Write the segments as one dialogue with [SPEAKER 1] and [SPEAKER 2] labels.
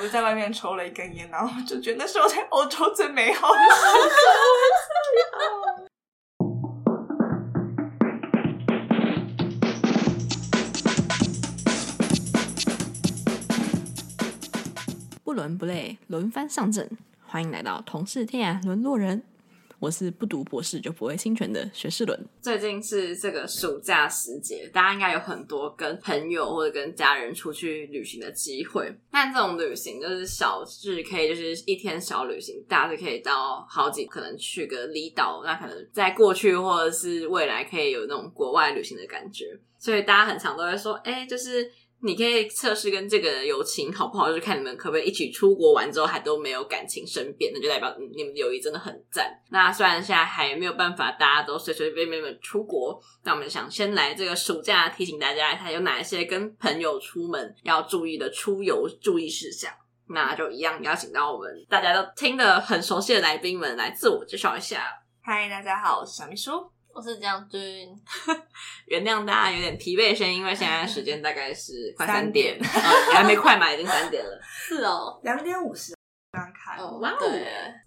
[SPEAKER 1] 我就在外面抽了一根烟，然后就觉得那是我在欧洲最美好的时刻。
[SPEAKER 2] 不伦不类，轮番上阵，欢迎来到同是天涯沦落人。我是不读博士就不会侵权的学士伦。
[SPEAKER 3] 最近是这个暑假时节，大家应该有很多跟朋友或者跟家人出去旅行的机会。但这种旅行就是小至可以就是一天小旅行，大致可以到好几，可能去个离岛，那可能在过去或者是未来可以有那种国外旅行的感觉。所以大家很常都会说，哎，就是。你可以测试跟这个友情好不好，就是看你们可不可以一起出国玩之后还都没有感情生变，那就代表你们友谊真的很赞。那虽然现在还没有办法大家都随随便便的出国，那我们想先来这个暑假提醒大家，看有哪一些跟朋友出门要注意的出游注意事项。那就一样邀请到我们大家都听得很熟悉的来宾们来自我介绍一下。
[SPEAKER 1] 嗨，大家好，我是小秘书。
[SPEAKER 4] 我是将军，
[SPEAKER 3] 原谅大家有点疲惫的声音，因为现在时间大概是快三点，还没快嘛，已经三点了。
[SPEAKER 4] 是哦，
[SPEAKER 1] 两点五十刚开。
[SPEAKER 3] 哦，哇哦！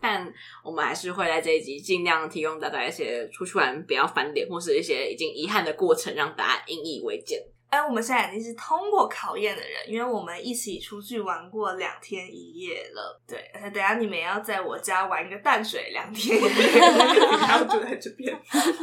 [SPEAKER 3] 但我们还是会在这一集尽量提供大家一些出去玩不要翻脸，或是一些已经遗憾的过程，让大家引以为鉴。
[SPEAKER 1] 哎，我们现在已经是通过考验的人，因为我们一起出去玩过两天一夜了。对，而且等下你们也要在我家玩一个淡水两天一夜，然后住在这边。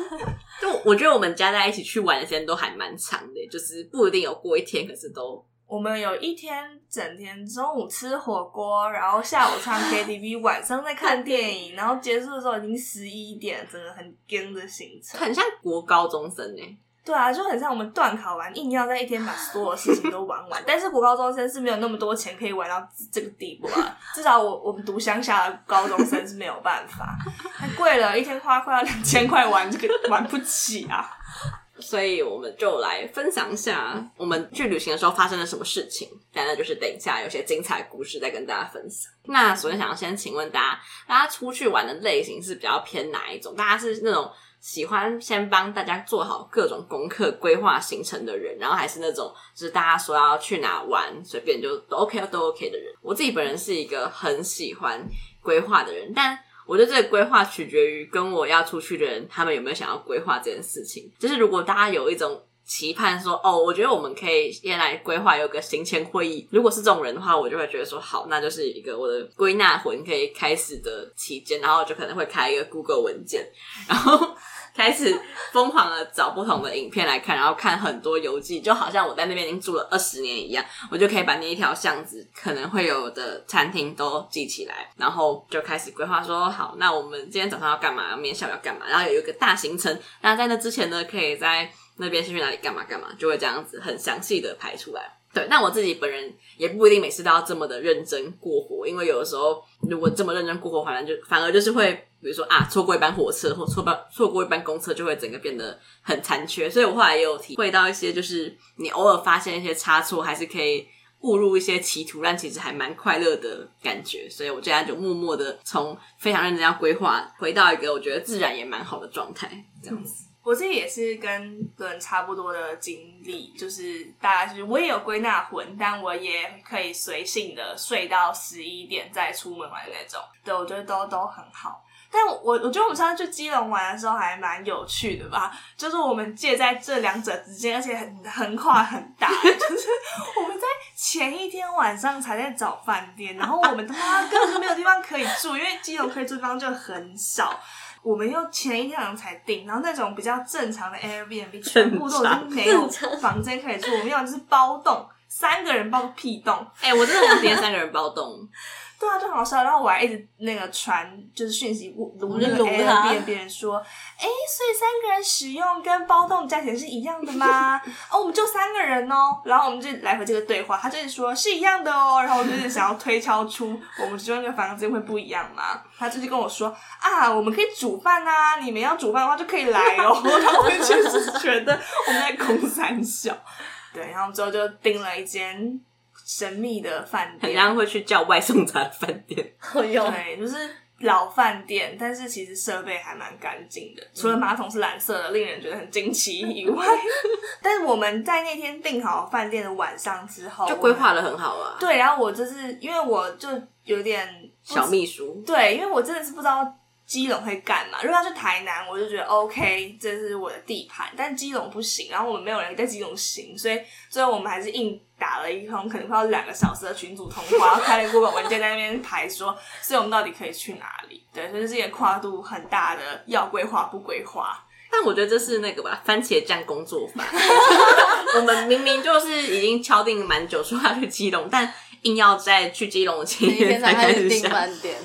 [SPEAKER 3] 就我觉得我们家在一起去玩的时间都还蛮长的，就是不一定有过一天，可是都
[SPEAKER 1] 我们有一天整天中午吃火锅，然后下午唱 KTV，晚上在看电影，然后结束的时候已经十一点，真的很惊的行程，
[SPEAKER 3] 很像国高中生呢。
[SPEAKER 1] 对啊，就很像我们段考完，硬要在一天把 所有事情都玩完。但是国高中生是没有那么多钱可以玩到这个地步啊。至少我我们读乡下的高中生是没有办法，太贵了，一天花快要两千块玩这个玩不起啊。
[SPEAKER 3] 所以我们就来分享一下我们去旅行的时候发生了什么事情。当然就是等一下有些精彩故事再跟大家分享。那首先想要先请问大家，大家出去玩的类型是比较偏哪一种？大家是那种？喜欢先帮大家做好各种功课、规划行程的人，然后还是那种就是大家说要去哪玩，随便就都 OK 都 OK 的人。我自己本人是一个很喜欢规划的人，但我觉得这个规划取决于跟我要出去的人，他们有没有想要规划这件事情。就是如果大家有一种期盼说，哦，我觉得我们可以先来规划有个行前会议。如果是这种人的话，我就会觉得说，好，那就是一个我的归纳魂可以开始的期间，然后就可能会开一个 Google 文件，然后。开始疯狂的找不同的影片来看，然后看很多游记，就好像我在那边已经住了二十年一样，我就可以把那一条巷子可能会有的餐厅都记起来，然后就开始规划说，好，那我们今天早上要干嘛，明天下午要干嘛，然后有一个大行程，那在那之前呢，可以在那边是去哪里干嘛干嘛，就会这样子很详细的排出来。对，那我自己本人也不一定每次都要这么的认真过活，因为有的时候如果这么认真过活，反正就反而就是会，比如说啊，错过一班火车或错班错过一班公车，就会整个变得很残缺。所以我后来也有体会到一些，就是你偶尔发现一些差错，还是可以误入一些歧途，但其实还蛮快乐的感觉。所以我现在就默默的从非常认真要规划，回到一个我觉得自然也蛮好的状态，这样子。
[SPEAKER 1] 我自己也是跟人差不多的经历，就是大概是我也有归纳魂，但我也可以随性的睡到十一点再出门玩的那种。对，我觉得都都很好。但我我觉得我们上次去基隆玩的时候还蛮有趣的吧，就是我们介在这两者之间，而且很横跨很大，就是我们在前一天晚上才在找饭店，然后我们他妈根本就没有地方可以住，因为基隆可以住的地方就很少。我们又前一天晚上才订，然后那种比较正常的 Airbnb 全部都已经没有房间可以住，我们要的是包栋，三个人包个屁栋。
[SPEAKER 3] 哎、我真的很喜欢三个人包栋。
[SPEAKER 1] 对啊，就好笑。然后我还一直那个传，就是讯息录那个 Airbnb，别人说，哎，所以三个人使用跟包栋价钱是一样的吗？哦，我们就三个人哦。然后我们就来回这个对话，他就是说是一样的哦。然后我就是想要推敲出我们其中一个房间会不一样嘛。他就是跟我说啊，我们可以煮饭啊，你们要煮饭的话就可以来哦。然后我确实觉得我们在公三小，对，然后之后就订了一间。神秘的饭店，
[SPEAKER 3] 很像会去叫外送茶的饭店。
[SPEAKER 1] 对，就是老饭店，但是其实设备还蛮干净的，除了马桶是蓝色的，令人觉得很惊奇以外，但是我们在那天订好饭店的晚上之后，
[SPEAKER 3] 就规划的很好啊。
[SPEAKER 1] 对，然后我就是因为我就有点
[SPEAKER 3] 小秘书，
[SPEAKER 1] 对，因为我真的是不知道。基隆会干嘛？如果要去台南，我就觉得 OK，这是我的地盘。但基隆不行，然后我们没有人在基隆行，所以最后我们还是硬打了一通，可能快要两个小时的群组通话，然后开了一个文件在那边排说，所以我们到底可以去哪里？对，所以这是一个跨度很大的要规划不规划。
[SPEAKER 3] 但我觉得这是那个吧，番茄酱工作法。我们明明就是已经敲定蛮久说要去基隆，但硬要在去基隆的前一天才开始订饭店。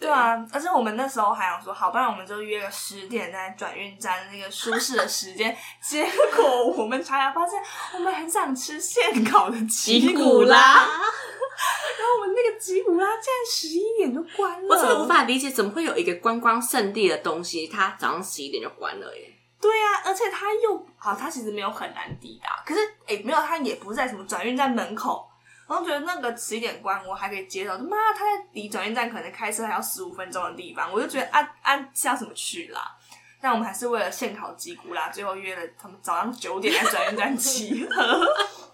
[SPEAKER 1] 对啊，而且我们那时候还想说，好，不然我们就约个十点在转运站那个舒适的时间。结果我们查查发现，我们很想吃现烤的吉古拉，然后我们那个吉古拉竟然十一点就关了。
[SPEAKER 3] 我真的无法理解，怎么会有一个观光圣地的东西，它早上十一点就关了耶？
[SPEAKER 1] 对呀、啊，而且它又好，它其实没有很难抵达，可是诶没有，它也不在什么转运站门口。然后觉得那个十一点关，我还可以接受。妈，他在离转运站可能开车还要十五分钟的地方，我就觉得啊啊，是要怎么去啦？但我们还是为了现烤吉古拉，最后约了他们早上九点在转运站集合。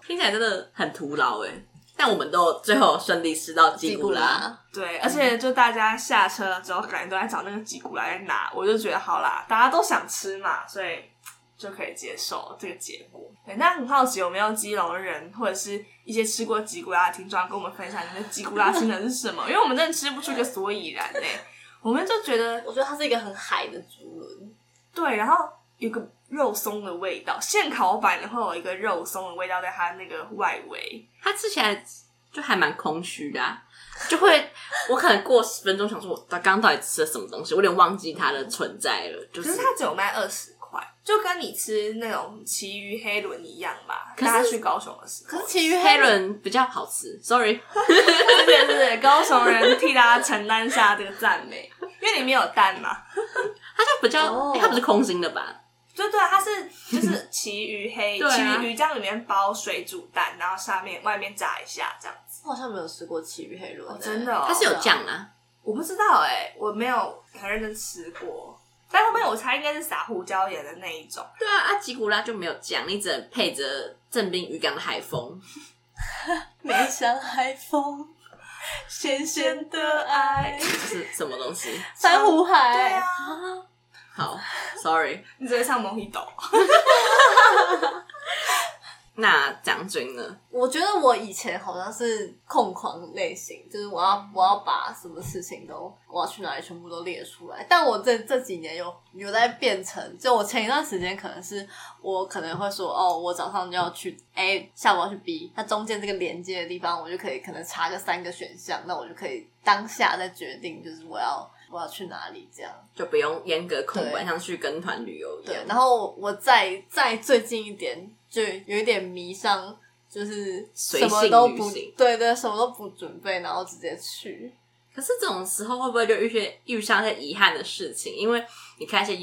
[SPEAKER 3] 听起来真的很徒劳哎，但我们都最后顺利吃到吉古拉。
[SPEAKER 1] 对，而且就大家下车了之后，感觉都在找那个吉古拉在哪，我就觉得好啦，大家都想吃嘛，所以。就可以接受这个结果。对，那很好奇有没有基隆人或者是一些吃过吉古拉的听众，跟我们分享你的吉古拉心得是什么？因为我们真的吃不出一个所以然嘞。我们就觉得，
[SPEAKER 4] 我觉得它是一个很海的竹轮。
[SPEAKER 1] 对，然后有个肉松的味道，现烤版的会有一个肉松的味道在它那个外围，
[SPEAKER 3] 它吃起来就还蛮空虚的，啊，就会我可能过十分钟想说，我刚刚到底吃了什么东西，我有点忘记它的存在了。就是，
[SPEAKER 1] 可是它只有卖二十。就跟你吃那种奇鱼黑轮一样吧。大家去高雄的时候，
[SPEAKER 3] 可是旗鱼黑轮比较好吃。Sorry，
[SPEAKER 1] 对对对，高雄人替大家承担下这个赞美，因为里面有蛋嘛。
[SPEAKER 3] 它就比较，哦欸、它不是空心的吧？
[SPEAKER 1] 对对，它是就是旗鱼黑，旗鱼鱼酱里面包水煮蛋，然后下面外面炸一下这样子。
[SPEAKER 4] 我好像没有吃过奇鱼黑轮，
[SPEAKER 1] 真的、哦，
[SPEAKER 3] 它是有酱啊？
[SPEAKER 1] 我不知道哎、欸，我没有很认真吃过。但后面我猜应该是撒胡椒盐的那一种。
[SPEAKER 3] 对啊，阿吉古拉就没有酱，你只能配着正滨渔港的海风。
[SPEAKER 4] 没想海风，咸咸的爱，
[SPEAKER 3] 这是什么东西？
[SPEAKER 4] 珊瑚海。
[SPEAKER 1] 对啊。
[SPEAKER 3] 好，Sorry，
[SPEAKER 1] 你直接唱 Mojito。
[SPEAKER 3] 那将军呢？
[SPEAKER 4] 我觉得我以前好像是控狂类型，就是我要我要把什么事情都我要去哪里全部都列出来。但我这这几年有有在变成，就我前一段时间可能是我可能会说哦，我早上就要去 A，下午要去 B，它中间这个连接的地方我就可以可能查个三个选项，那我就可以当下再决定，就是我要我要去哪里，这样
[SPEAKER 3] 就不用严格控管，像去跟团旅游一样。
[SPEAKER 4] 对，然后我再再最近一点。就有一点迷上，就是什么都不对对，什么都不准备，然后直接去。
[SPEAKER 3] 可是这种时候会不会就遇些遇上一些遗憾的事情？因为你看一些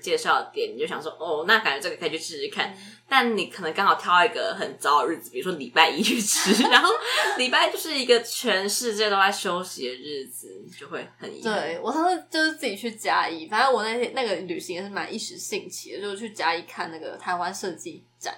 [SPEAKER 3] 介绍的店，你就想说哦，那感觉这个可以去试试看。嗯、但你可能刚好挑一个很糟的日子，比如说礼拜一去吃，然后礼拜就是一个全世界都在休息的日子，就会很遗憾。
[SPEAKER 4] 对，我上次就是自己去嘉义，反正我那天那个旅行也是蛮一时兴起的，就是去嘉义看那个台湾设计展，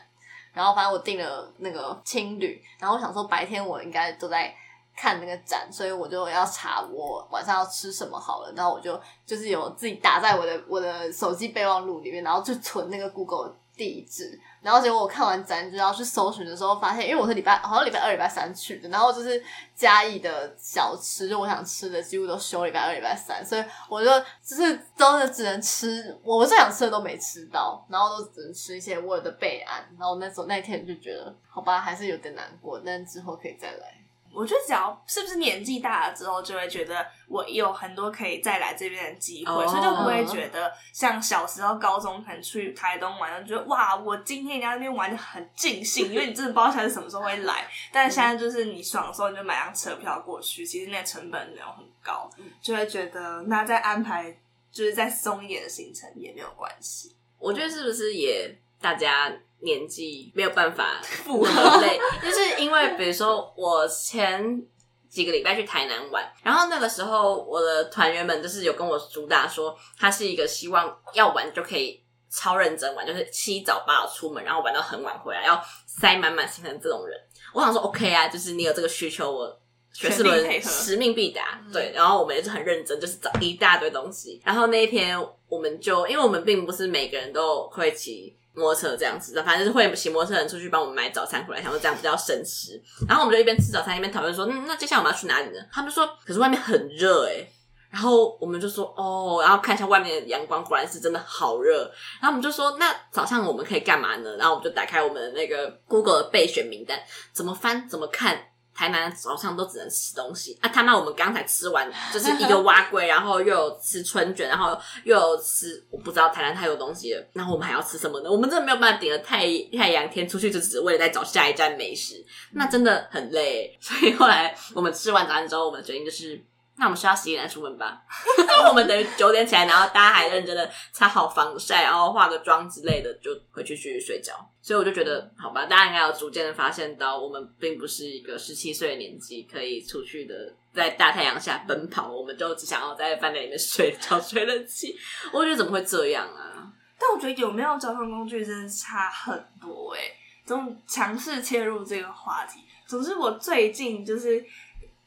[SPEAKER 4] 然后反正我订了那个青旅，然后我想说白天我应该都在看那个展，所以我就要查我晚上要吃什么好了，然后我就就是有自己打在我的我的手机备忘录里面，然后就存那个 Google 地址。然后结果我看完展就要去搜寻的时候，发现因为我是礼拜好像礼拜二、礼拜三去的，然后就是嘉义的小吃，就我想吃的几乎都休礼拜二、礼拜三，所以我就就是真的只能吃我最想吃的都没吃到，然后都只能吃一些我的备案。然后那时候那天就觉得好吧，还是有点难过，但之后可以再来。
[SPEAKER 1] 我觉得只要是不是年纪大了之后，就会觉得我有很多可以再来这边的机会，oh. 所以就不会觉得像小时候高中可能去台东玩，就觉得哇，我今天在那边玩的很尽兴，因为你真的不知道他是什么时候会来。但是现在就是你爽的时候，你就买张车票过去，其实那成本没有很高，就会觉得那再安排就是再松一点的行程也没有关系。
[SPEAKER 3] 我觉得是不是也大家？年纪没有办法负荷累，就是因为比如说我前几个礼拜去台南玩，然后那个时候我的团员们就是有跟我主打说，他是一个希望要玩就可以超认真玩，就是七早八早出门，然后玩到很晚回来，要塞满满行程这种人。我想说 OK 啊，就是你有这个需求，我学士伦使命必达。对，然后我们也是很认真，就是找一大堆东西。然后那一天我们就，因为我们并不是每个人都会骑。摩托车这样子的，反正就是会骑摩托车人出去帮我们买早餐回来，想说这样比较省时。然后我们就一边吃早餐一边讨论说，嗯，那接下来我们要去哪里呢？他们就说，可是外面很热诶。然后我们就说，哦，然后看一下外面的阳光，果然是真的好热。然后我们就说，那早上我们可以干嘛呢？然后我们就打开我们的那个 Google 的备选名单，怎么翻怎么看。台南早上都只能吃东西啊！他妈，我们刚才吃完就是一个蛙龟，然后又有吃春卷，然后又有吃我不知道台南太有东西了。然后我们还要吃什么呢？我们真的没有办法顶着太太阳天出去，就只为了在找下一站美食，那真的很累。所以后来我们吃完早餐之后，我们决定就是。那我们需要十一点出门吧？然后我们等于九点起来，然后大家还认真的擦好防晒，然后化个妆之类的，就回去继续睡觉。所以我就觉得，好吧，大家应该有逐渐的发现到，我们并不是一个十七岁的年纪可以出去的，在大太阳下奔跑，我们就只想要在饭店里面睡觉、吹冷气。我觉得怎么会这样啊？
[SPEAKER 1] 但我觉得有没有交通工具真的差很多诶、欸，这种强势切入这个话题。总之，我最近就是。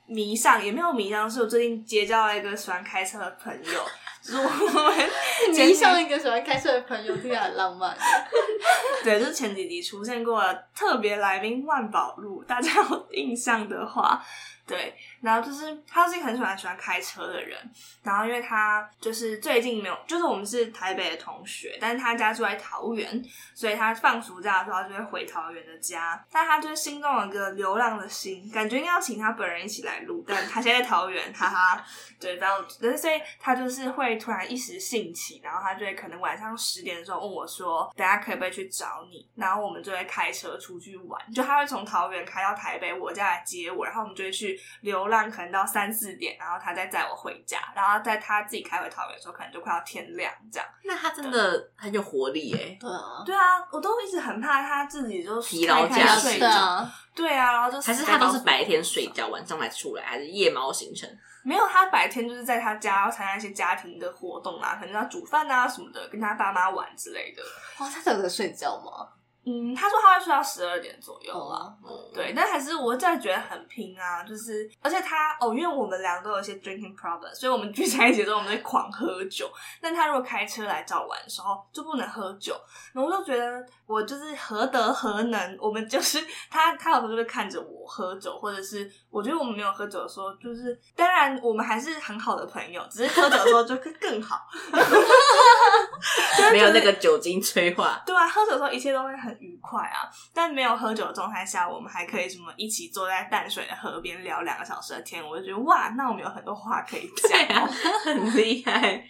[SPEAKER 1] 迷上也没有迷上，是我最近结交了一个喜欢开车的朋友，就是我们
[SPEAKER 4] 迷上一个喜欢开车的朋友，听起来很浪漫。
[SPEAKER 1] 对，就是前几集出现过的特别来宾万宝路，大家有印象的话。对，然后就是他是一个很喜欢喜欢开车的人，然后因为他就是最近没有，就是我们是台北的同学，但是他家住在桃园，所以他放暑假的时候他就会回桃园的家，但他就是心中有一个流浪的心，感觉应该要请他本人一起来录，但他现在在桃园，哈哈，对，然后所以他就是会突然一时兴起，然后他就会可能晚上十点的时候问我说，等下可不可以去找你？然后我们就会开车出去玩，就他会从桃园开到台北，我家来接我，然后我们就会去。流浪可能到三四点，然后他再载我回家，然后在他自己开回桃园的时候，可能就快要天亮这样。
[SPEAKER 3] 那他真的很有活力欸！
[SPEAKER 4] 对啊，
[SPEAKER 1] 对啊，我都一直很怕他自己就
[SPEAKER 3] 疲劳驾
[SPEAKER 1] 驶。对啊，对啊，然后就
[SPEAKER 3] 还是他都是白天睡觉，晚上才出来，还是夜猫行程？
[SPEAKER 1] 没有，他白天就是在他家参加一些家庭的活动啊，可能要煮饭啊什么的，跟他爸妈玩之类的。
[SPEAKER 4] 哇，他真的睡觉吗？
[SPEAKER 1] 嗯，他说他会睡到十二点左右啊，嗯、对，但还是我真的觉得很拼啊，就是而且他哦，因为我们两个都有一些 drinking problems，所以我们聚在一起的时候，我们会狂喝酒。但他如果开车来找我玩的时候，就不能喝酒。然后我就觉得我就是何德何能，我们就是 他，他有时候就会看着我喝酒，或者是我觉得我们没有喝酒的时候，就是当然我们还是很好的朋友，只是喝酒的时候就更更好，
[SPEAKER 3] 没有那个酒精催化。
[SPEAKER 1] 对啊，喝酒的时候一切都会很。愉快啊！但没有喝酒的状态下，我们还可以什么一起坐在淡水的河边聊两个小时的天，我就觉得哇，那我们有很多话可以讲，
[SPEAKER 3] 啊、很厉害。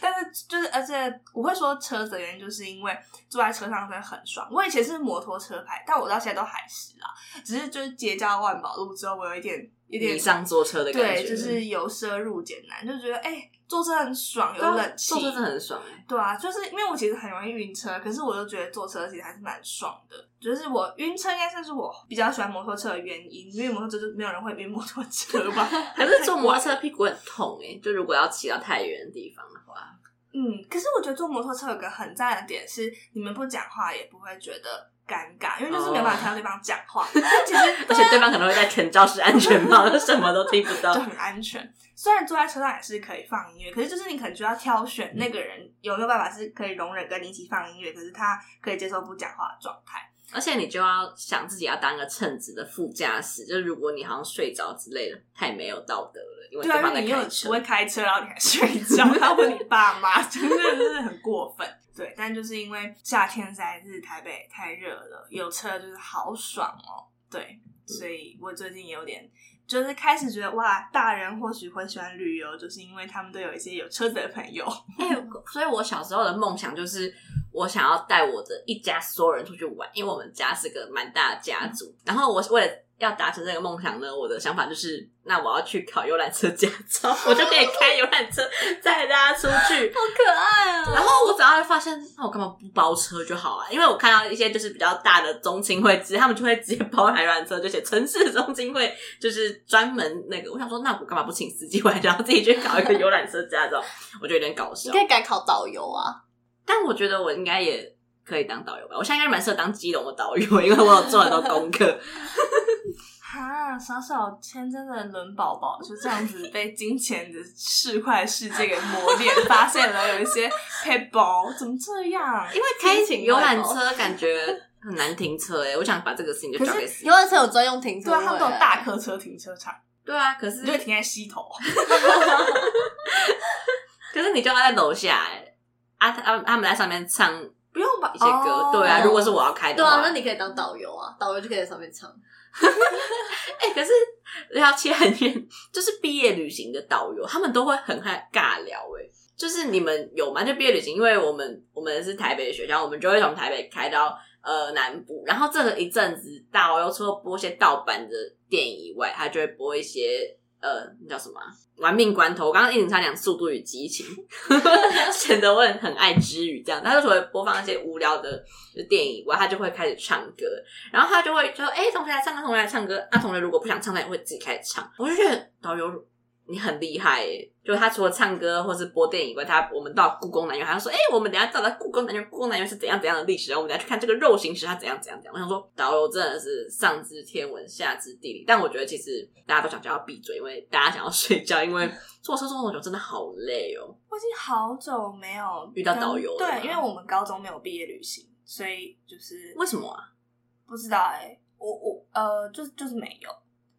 [SPEAKER 1] 但是就是，而且我会说车子的原因，就是因为坐在车上真的很爽。我以前是摩托车牌，但我到现在都还是啦，只是就是结交万宝路之后，我有一点。有点
[SPEAKER 3] 迷上坐车的感觉，
[SPEAKER 1] 对，就是由奢入俭难，就觉得哎、欸，坐车很爽，有冷气，
[SPEAKER 3] 坐车真的很爽哎。
[SPEAKER 1] 对啊，就是因为我其实很容易晕车，可是我就觉得坐车其实还是蛮爽的。就是我晕车应该算是我比较喜欢摩托车的原因，因为摩托车就没有人会晕摩托车吧？
[SPEAKER 3] 可是坐摩托车屁股很痛哎，就如果要骑到太远的地方的话，
[SPEAKER 1] 嗯，可是我觉得坐摩托车有个很赞的点是，你们不讲话也不会觉得。尴尬，因为就是没办法听到对方讲话。但、oh. 其实，
[SPEAKER 3] 而且对方可能会戴全罩式安全帽，就 什么都听不到，
[SPEAKER 1] 就很安全。虽然坐在车上也是可以放音乐，可是就是你可能就要挑选那个人有没有办法是可以容忍跟你一起放音乐，可是他可以接受不讲话的状态。
[SPEAKER 3] 而且你就要想自己要当个称职的副驾驶，就是如果你好像睡着之类的，太没有道德了。因为对方在开车，你又不会
[SPEAKER 1] 开车，然后你还睡觉，然后问你爸妈，真的是很过分。对，但就是因为夏天实在是台北太热了，有车就是好爽哦。对，所以我最近有点就是开始觉得哇，大人或许会喜欢旅游，就是因为他们都有一些有车子的朋友。
[SPEAKER 3] 欸，所以我小时候的梦想就是我想要带我的一家所有人出去玩，因为我们家是个蛮大的家族，然后我为了。要达成这个梦想呢，我的想法就是，那我要去考游览车驾照，我就可以开游览车载大家出去，
[SPEAKER 4] 好可爱啊！
[SPEAKER 3] 然后我只要发现，那我干嘛不包车就好啊？因为我看到一些就是比较大的中青会，直接他们就会直接包台游览车，就写城市中青会，就是专门那个。我想说，那我干嘛不请司机回来，然后自己去考一个游览车驾照？我觉得有点搞笑。
[SPEAKER 4] 你可以改考导游啊，
[SPEAKER 3] 但我觉得我应该也可以当导游吧。我现在应该蛮适合当基隆的导游，因为我有做很多功课。
[SPEAKER 1] 哈，小小天真的伦宝宝就这样子被金钱的市侩世界给磨练，发现了有一些撇步，怎么这样？
[SPEAKER 3] 因为开游览车感觉很难停车诶、欸、我想把这个事情就交给。
[SPEAKER 4] 游览车有专用停车，
[SPEAKER 1] 对啊，他们都有大客车停车场。
[SPEAKER 3] 对啊，可是
[SPEAKER 1] 你就停在西头。
[SPEAKER 3] 可是你叫他在楼下哎、欸，啊，他他们在上面唱，
[SPEAKER 1] 不用吧？
[SPEAKER 3] 一些歌，
[SPEAKER 1] 哦、
[SPEAKER 3] 对啊。如果是我要开的话，
[SPEAKER 4] 对啊，那你可以当导游啊，导游就可以在上面唱。
[SPEAKER 3] 哎、可是要切很远，就是毕业旅行的导游，他们都会很爱尬聊哎、就是你们有吗？就毕业旅行，因为我们我们是台北的学校，我们就会从台北开到呃南部，然后这个一阵子，导游除了播些盗版的电影以外，他就会播一些。呃，那叫什么？玩命关头！我刚刚一直在讲《速度与激情 》，显得我很很爱之语这样。他就会播放一些无聊的电影以外，他就会开始唱歌，然后他就会说：“哎、欸，同学来唱歌，同学来唱歌。”啊，同学如果不想唱，他也会自己开始唱。我就觉得导游。你很厉害耶！就他除了唱歌或是播电影以外，他我们到故宫南院，还要说：“哎、欸，我们等一下到达故宫南院，故宫南院是怎样怎样的历史？然后我们等下去看这个肉形石，它怎样怎样怎样。”我想说，导游真的是上知天文，下知地理。但我觉得其实大家都想叫他闭嘴，因为大家想要睡觉，因为坐车坐那么久真的好累哦。
[SPEAKER 1] 我已经好久没有
[SPEAKER 3] 遇到导游了，
[SPEAKER 1] 对，因为我们高中没有毕业旅行，所以就是
[SPEAKER 3] 为什么啊？
[SPEAKER 1] 不知道哎、欸，我我呃，就是就是没有，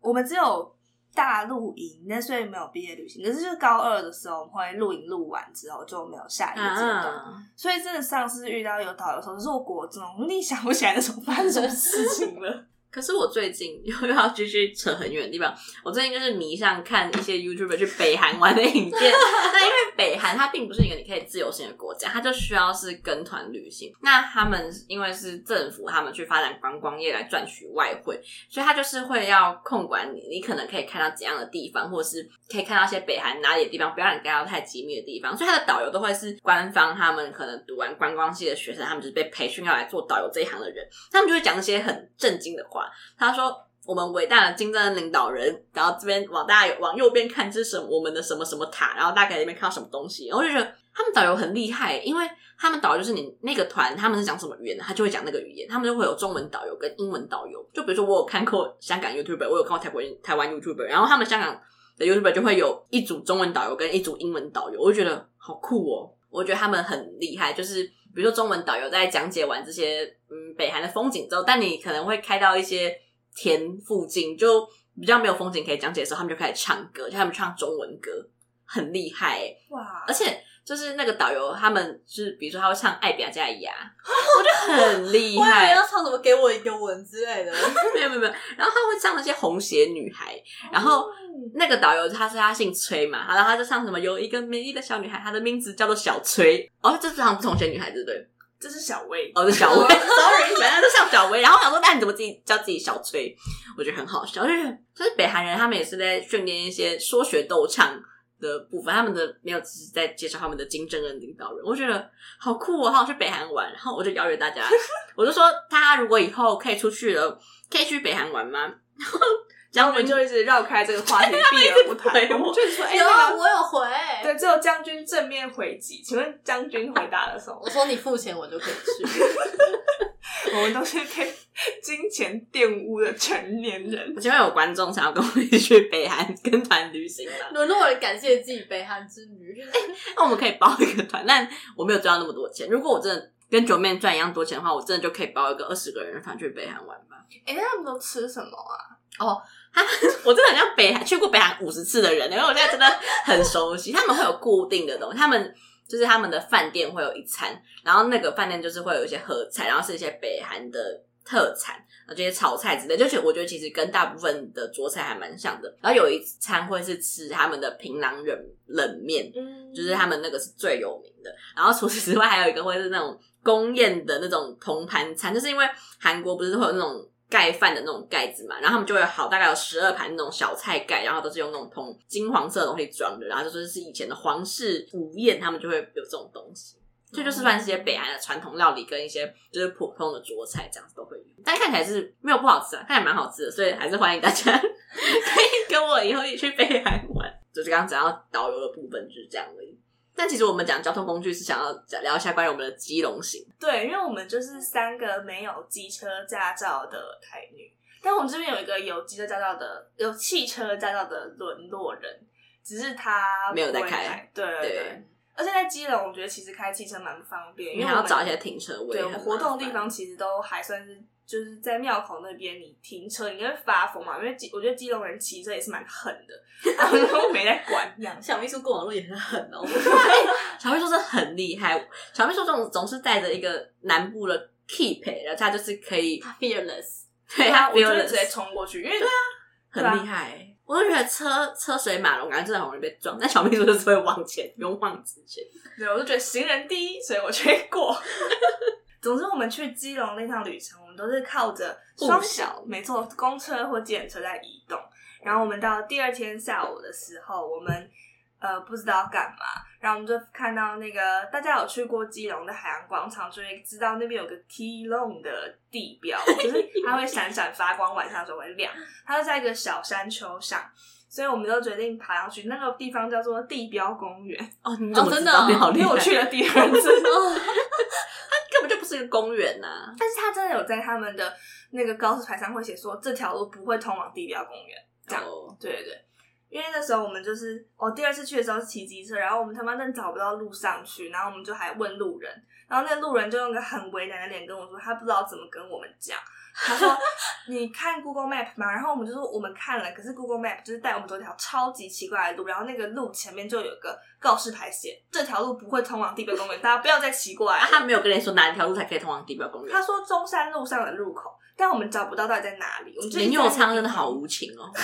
[SPEAKER 1] 我们只有。大露营，那所以没有毕业旅行。可是就是高二的时候，我们会露营录完之后就没有下一个阶段。啊、所以真的上次遇到有导游的时候，可是我国中，你想不起来那种发生什么事情了。
[SPEAKER 3] 可是我最近又要继续扯很远的地方。我最近就是迷上看一些 YouTuber 去北韩玩的影片。那因为北韩它并不是一个你可以自由行的国家，它就需要是跟团旅行。那他们因为是政府，他们去发展观光业来赚取外汇，所以他就是会要控管你，你可能可以看到怎样的地方，或者是可以看到一些北韩哪里的地方，不要让你看到太机密的地方。所以他的导游都会是官方，他们可能读完观光系的学生，他们就是被培训要来做导游这一行的人，他们就会讲一些很震惊的话。他说：“我们伟大的金正恩领导人，然后这边往大往右边看，这是？我们的什么什么塔？然后大概那边看到什么东西？我就觉得他们导游很厉害，因为他们导游就是你那个团，他们是讲什么语言，他就会讲那个语言。他们就会有中文导游跟英文导游。就比如说，我有看过香港 YouTuber，我有看过台湾台湾 YouTuber，然后他们香港的 YouTuber 就会有一组中文导游跟一组英文导游，我就觉得好酷哦！我觉得他们很厉害，就是比如说中文导游在讲解完这些嗯北韩的风景之后，但你可能会开到一些。田附近就比较没有风景可以讲解的时候，他们就开始唱歌，就他们唱中文歌，很厉害欸。
[SPEAKER 1] 哇！
[SPEAKER 3] 而且就是那个导游，他们就是比如说他会唱《爱比亚加牙》，我觉得很厉害。
[SPEAKER 4] 要唱什么“给我一个吻”之类的，
[SPEAKER 3] 没有没有没有。然后他会唱那些红鞋女孩，然后那个导游他是他姓崔嘛，然后他就唱什么有一个美丽的小女孩，她的名字叫做小崔。哦，这是唱红鞋女孩，对不对？
[SPEAKER 1] 这是小薇，
[SPEAKER 3] 哦，是小薇，sorry，本来都像小薇。然后我想说，那你怎么自己叫自己小崔？我觉得很好笑，就是就是北韩人，他们也是在训练一些说学逗唱的部分。他们的没有只是在介绍他们的金正恩领导人，我觉得好酷哦，好想去北韩玩。然后我就邀约大家，我就说，他如果以后可以出去了，可以去北韩玩吗？然后。将军就一直绕开这个话题，避而不谈。我就说：“哎，
[SPEAKER 4] 有啊，我有回。”
[SPEAKER 1] 对，只有将军正面回击。请问将军回答的时候，
[SPEAKER 4] 我说：“你付钱，我就可以去。”
[SPEAKER 1] 我们都是被金钱玷污的成年人。
[SPEAKER 3] 请问有观众想要跟我一起去北韩跟团旅行吗？
[SPEAKER 4] 沦落人感谢自己北韩之旅。
[SPEAKER 3] 哎，那我们可以包一个团，但我没有赚到那么多钱。如果我真的跟九妹赚一样多钱的话，我真的就可以包一个二十个人的团去北韩玩吧。
[SPEAKER 1] 哎，那他们都吃什么啊？
[SPEAKER 3] 哦。他，我真的很像北韩去过北韩五十次的人，因为我现在真的很熟悉。他们会有固定的东西，他们就是他们的饭店会有一餐，然后那个饭店就是会有一些合菜，然后是一些北韩的特产，然后这些炒菜之类，就是我觉得其实跟大部分的桌菜还蛮像的。然后有一餐会是吃他们的平壤冷冷面，嗯，就是他们那个是最有名的。然后除此之外，还有一个会是那种公宴的那种铜盘餐，就是因为韩国不是会有那种。盖饭的那种盖子嘛，然后他们就会好大概有十二盘那种小菜盖，然后都是用那种铜金黄色的东西装的，然后就说是以前的皇室午宴，他们就会有这种东西。这就，是算是些北韩的传统料理跟一些就是普通的桌菜这样子都会有，但看起来是没有不好吃啊，看起来蛮好吃的，所以还是欢迎大家 可以跟我以后一起去北韩玩。就是刚刚讲到导游的部分就是这样而已。但其实我们讲交通工具是想要聊一下关于我们的基隆行。
[SPEAKER 1] 对，因为我们就是三个没有机车驾照的台女，但我们这边有一个有机车驾照的、有汽车驾照的沦落人，只是他
[SPEAKER 3] 没有在开。
[SPEAKER 1] 对对，对。而且在基隆，我觉得其实开汽车蛮不方便，因为
[SPEAKER 3] 还要找一些停车位。
[SPEAKER 1] 对，我们活动的地方其实都还算是，就是在庙口那边，你停车你会发疯嘛？因为基，我觉得基隆人骑车也是蛮狠的，然后都没在管。
[SPEAKER 3] 小秘书过马路也很狠哦。小秘书是很厉害，小秘书总总是带着一个南部的 keep，然后他就是可以
[SPEAKER 4] fearless，
[SPEAKER 3] 对他
[SPEAKER 1] fearless，直接冲过去，因为对啊，
[SPEAKER 3] 很厉害。我就觉得车车水马龙，感觉真的很容易被撞。但小秘书就是会往前，勇往直前。
[SPEAKER 1] 对，我就觉得行人第一，所以我就会过。总之，我们去基隆那趟旅程，我们都是靠着双小，没错，公车或计程车在移动。然后我们到第二天下午的时候，我们。呃，不知道干嘛，然后我们就看到那个大家有去过基隆的海洋广场，就会知道那边有个 T long 的地标，就是它会闪闪发光，晚上的时候会亮。它就在一个小山丘上，所以我们就决定爬上去。那个地方叫做地标公园。
[SPEAKER 3] 哦，你怎么知道？
[SPEAKER 1] 哦，真的，哦，因为我去了第二次。
[SPEAKER 3] 它根本就不是个公园呐，啊，
[SPEAKER 1] 但是他真的有在他们的那个告示牌上会写说，这条路不会通往地标公园。这样，哦，对对对。因为那时候我们就是，我第二次去的时候是骑机车，然后我们他妈真找不到路上去，然后我们就还问路人，然后那个路人就用个很为难的脸跟我说，他不知道怎么跟我们讲。他说：“你看 Google Map 吗？”然后我们就说：“我们看了，可是 Google Map 就是带我们走一条超级奇怪的路，然后那个路前面就有一个告示牌写这条路不会通往地标公园，大家不要再骑过来。啊”
[SPEAKER 3] 他没有跟你说哪一条路才可以通往地标公园？
[SPEAKER 1] 他说中山路上的入口，但我们找不到到底在哪里。我们
[SPEAKER 3] 林永昌真的好无情哦。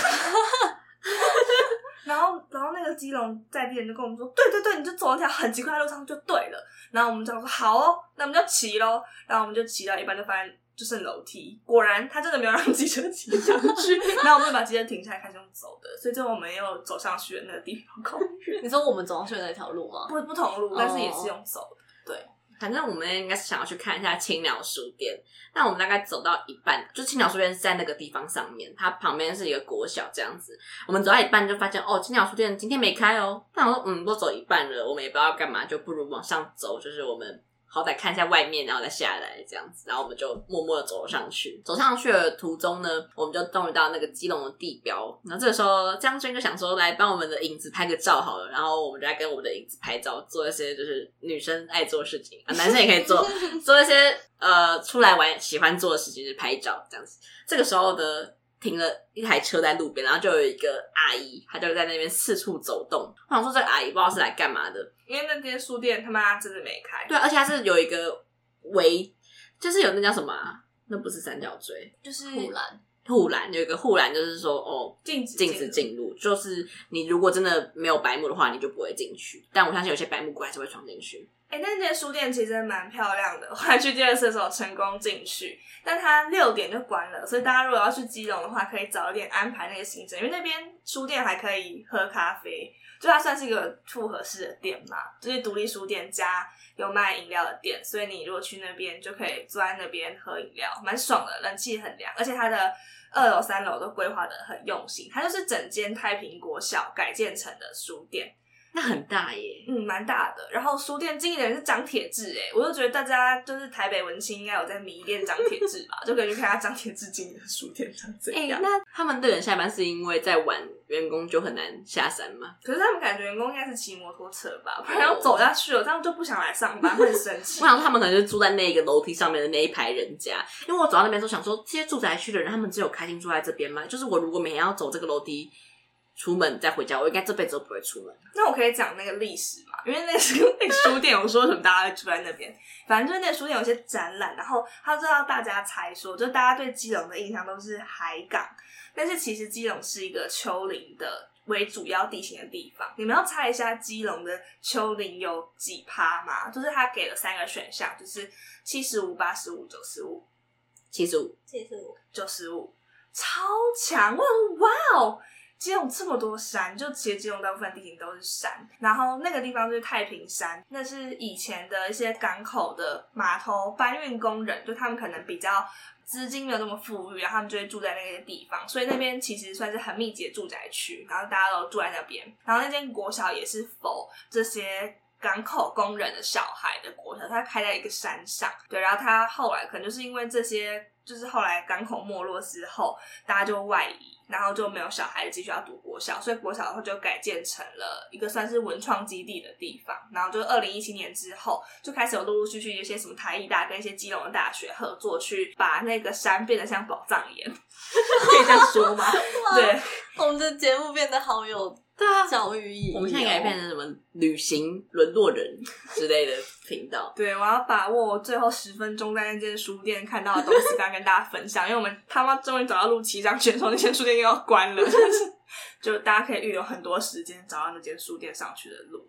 [SPEAKER 1] 然后，然后那个基隆在地人就跟我们说：“对对对，你就走一条很奇怪的路上就对了。”然后我们就说：“好哦，那我们就骑喽。”然后我们就骑到一半，就发现就是楼梯。果然，他真的没有让机车骑上去。然后我们就把机车停下来，开始用走的。所以最后我们又走上去了那个地方公园。
[SPEAKER 4] 你说我们走上去的那条路吗？
[SPEAKER 1] 不，不同路，但是也是用走的。对。
[SPEAKER 3] 反正我们应该是想要去看一下青鸟书店，那我们大概走到一半，就青鸟书店是在那个地方上面，它旁边是一个国小这样子。我们走到一半就发现，哦，青鸟书店今天没开哦。那我说，嗯，都走一半了，我们也不知道干嘛，就不如往上走，就是我们。好歹看一下外面，然后再下来这样子，然后我们就默默的走上去。走上去的途中呢，我们就终于到那个基隆的地标。然后这个时候，将军就想说，来帮我们的影子拍个照好了。然后我们就来跟我们的影子拍照，做一些就是女生爱做的事情啊，男生也可以做，做一些呃出来玩喜欢做的事情，就是拍照这样子。这个时候的。停了一台车在路边，然后就有一个阿姨，她就在那边四处走动。我想说，这个阿姨不知道是来干嘛的，
[SPEAKER 1] 因为那间书店他妈真的没开。
[SPEAKER 3] 对，而且它是有一个围，就是有那叫什么啊？那不是三角锥，
[SPEAKER 1] 就是
[SPEAKER 4] 护栏。
[SPEAKER 3] 护栏有一个护栏，就是说哦，
[SPEAKER 1] 禁止
[SPEAKER 3] 禁止进入，就是你如果真的没有白目的话，你就不会进去。但我相信有些白目鬼还是会闯进去。
[SPEAKER 1] 哎、欸，那间书店其实蛮漂亮的，后来去第二次的时候成功进去，但它六点就关了，所以大家如果要去基隆的话，可以早一点安排那个行程，因为那边书店还可以喝咖啡，就它算是一个复合式的店嘛，就是独立书店加有卖饮料的店，所以你如果去那边就可以坐在那边喝饮料，蛮爽的，冷气很凉，而且它的二楼、三楼都规划得很用心，它就是整间太平国小改建成的书店。
[SPEAKER 3] 那很大耶，
[SPEAKER 1] 嗯，蛮大的。然后书店经营的人是张铁志，哎，我就觉得大家就是台北文青应该有在迷恋张铁志吧，就可以去看下张铁志经营的书店长怎样。
[SPEAKER 3] 哎，那他们的人下班是因为在玩，员工就很难下山吗？
[SPEAKER 1] 可是他们感觉员工应该是骑摩托车吧，不然要走下去了，这样就不想来上班，会很生气。
[SPEAKER 3] 我想说他们可能就住在那个楼梯上面的那一排人家，因为我走到那边时候想说，这些住宅区的人，他们只有开心住在这边吗？就是我如果每天要走这个楼梯。出门再回家，我应该这辈子都不会出门。
[SPEAKER 1] 那我可以讲那个历史嘛？因为那是那个书店，我说什么大家会住在那边。反正就是那个书店有些展览，然后他知道大家猜说，就大家对基隆的印象都是海港，但是其实基隆是一个丘陵的为主要地形的地方。你们要猜一下基隆的丘陵有几趴吗？就是他给了三个选项，就是七十五、八十五、九十五。
[SPEAKER 3] 七十五，
[SPEAKER 4] 七十五，
[SPEAKER 1] 九十五，超强！我想哇哦，基隆这么多山，就其实基隆大部分地形都是山，然后那个地方就是太平山，那是以前的一些港口的码头搬运工人，就他们可能比较资金没有那么富裕，然后他们就会住在那些地方，所以那边其实算是很密集的住宅区，然后大家都住在那边，然后那间国小也是否这些。港口工人的小孩的国小，他开在一个山上，对，然后他后来可能就是因为这些，就是后来港口没落之后，大家就外移，然后就没有小孩继续要读国小，所以国小的话就改建成了一个算是文创基地的地方。然后就二零一七年之后，就开始有陆陆续续一些什么台艺大跟一些基隆的大学合作，去把那个山变得像宝藏一样，可以这样说吗？对，
[SPEAKER 4] 我们的节目变得好有。对啊，教育意义。
[SPEAKER 3] 我们现在应该变成什么旅行沦落人之类的频道？
[SPEAKER 1] 对，我要把握我最后十分钟在那间书店看到的东西，刚跟大家分享。因为我们他妈终于找到录七张选手，那间书店又要关了，就 是就大家可以预留很多时间找到那间书店上去的路。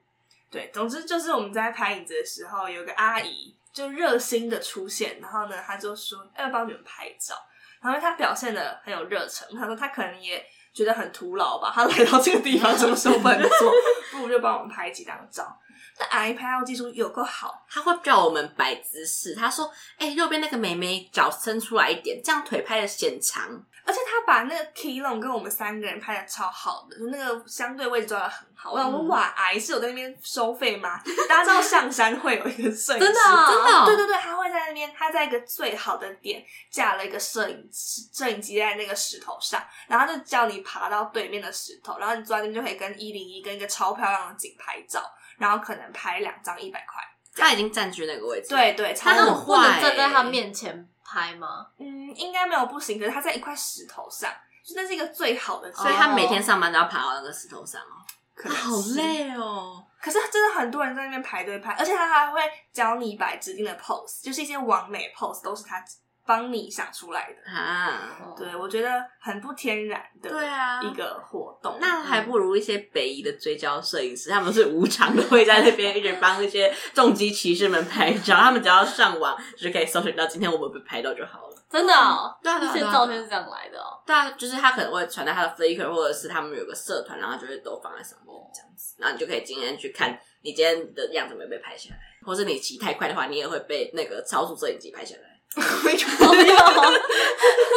[SPEAKER 1] 对，总之就是我们在拍影子的时候，有个阿姨就热心的出现，然后呢，她就说要帮你们拍照，然后她表现的很有热忱，她说她可能也。觉得很徒劳吧？他来到这个地方，什么时候不能做？不如就帮我们拍几张照。那阿姨拍照技术有够好，
[SPEAKER 3] 他会叫我们摆姿势。他说：“哎、欸，右边那个妹妹脚伸出来一点，这样腿拍的显长。”
[SPEAKER 1] 而且他把那个 Keylong 跟我们三个人拍的超好的，就那个相对位置抓的很好。我想说，嗯、哇，阿姨是有在那边收费吗？大家知道象山会有一个摄影师，
[SPEAKER 4] 真的、哦，
[SPEAKER 1] 真的、哦，对对对，他会在那边，他在一个最好的点架了一个摄影摄影机在那个石头上，然后他就叫你爬到对面的石头，然后你坐在那边就可以跟一零一跟一个超漂亮的景拍照，然后可能拍两张一百块。
[SPEAKER 3] 他已经占据那个位置，
[SPEAKER 1] 对对，
[SPEAKER 4] 他那种不能站在他面前。拍吗？
[SPEAKER 1] 嗯，应该没有不行。可是他在一块石头上，就那是一个最好的，
[SPEAKER 3] 所以他每天上班都要爬到那个石头上哦。
[SPEAKER 1] 可能
[SPEAKER 3] 好累哦。
[SPEAKER 1] 可是真的很多人在那边排队拍，而且他还会教你摆指定的 pose，就是一些完美 pose 都是他帮你想出来的
[SPEAKER 3] 啊。
[SPEAKER 1] 对，我觉得很不天然的，对啊，一个活动。
[SPEAKER 3] 那还不如一些北宜的追焦摄影师，他们是无偿的，会在那边一直帮一些重机骑士们拍照。他们只要上网，就是可以搜寻到今天我们被拍到就好了。
[SPEAKER 4] 真的哦，
[SPEAKER 3] 对啊，
[SPEAKER 4] 这些照片是这样来的哦。
[SPEAKER 3] 对啊，就是他可能会传到他的 Flickr，或者是他们有个社团，然后就会都放在上面这样子，然后你就可以今天去看你今天的样子没被拍下来，或是你骑太快的话，你也会被那个超速摄影机拍下来。
[SPEAKER 1] 没有，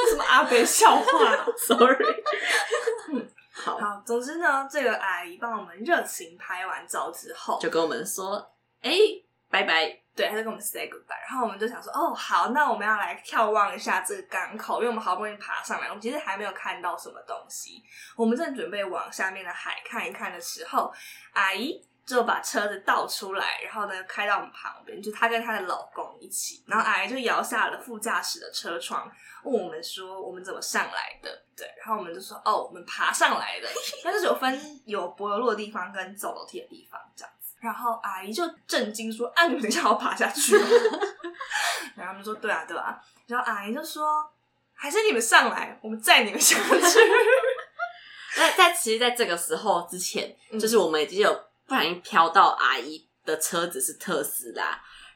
[SPEAKER 1] 什么阿北笑话
[SPEAKER 3] ？Sorry。
[SPEAKER 1] 好，好，总之呢，这个阿姨帮我们热情拍完照之后，
[SPEAKER 3] 就跟我们说：“哎、欸，拜拜。”
[SPEAKER 1] 对，他就跟我们 say goodbye，然后我们就想说，哦，好，那我们要来眺望一下这个港口，因为我们好不容易爬上来，我们其实还没有看到什么东西。我们正准备往下面的海看一看的时候，阿姨就把车子倒出来，然后呢开到我们旁边，就她跟她的老公一起，然后阿姨就摇下了副驾驶的车窗，问我们说我们怎么上来的？对，然后我们就说，哦，我们爬上来的，那就是有分有柏油路的地方跟走楼梯的地方，这样子。然后阿姨就震惊说：“啊，你们等一下要爬下去。”然后他们说：“对啊，对啊。”然后阿姨就说：“还是你们上来，我们载你们下去。”
[SPEAKER 3] 那在其实，在这个时候之前，嗯、就是我们已经有不小心飘到阿姨的车子是特斯拉，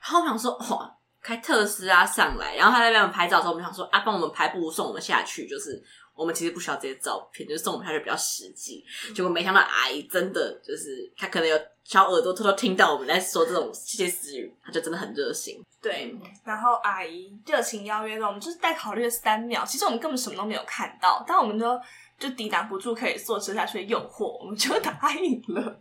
[SPEAKER 3] 然后我想说：“哇，开特斯拉上来。”然后他在那边拍照的时候，我们想说：“啊，帮我们拍，不如送我们下去。”就是。我们其实不需要这些照片，就是送我们下去比较实际。结果没想到阿姨真的就是，她可能有小耳朵偷偷听到我们在说这种窃窃私语，她就真的很热心。
[SPEAKER 1] 对，然后阿姨热情邀约了我们，就是在考虑了三秒。其实我们根本什么都没有看到，但我们都就抵挡不住可以坐车下去的诱惑，我们就答应了。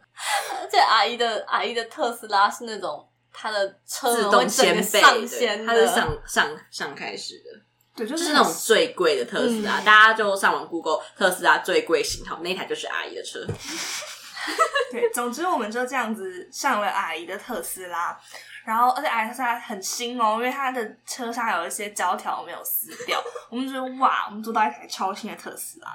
[SPEAKER 4] 而且阿姨的阿姨的特斯拉是那种她的车
[SPEAKER 3] 自动掀背
[SPEAKER 4] 的，
[SPEAKER 3] 它是上上上开始的。
[SPEAKER 1] 对，就是、
[SPEAKER 3] 就是那种最贵的特斯拉，嗯、大家就上网 Google 特斯拉最贵型号，那一台就是阿姨的车。
[SPEAKER 1] 对，总之我们就这样子上了阿姨的特斯拉，然后而且阿姨特斯拉很新哦，因为它的车上有一些胶条没有撕掉，我们就觉得哇，我们坐到一台超新的特斯拉。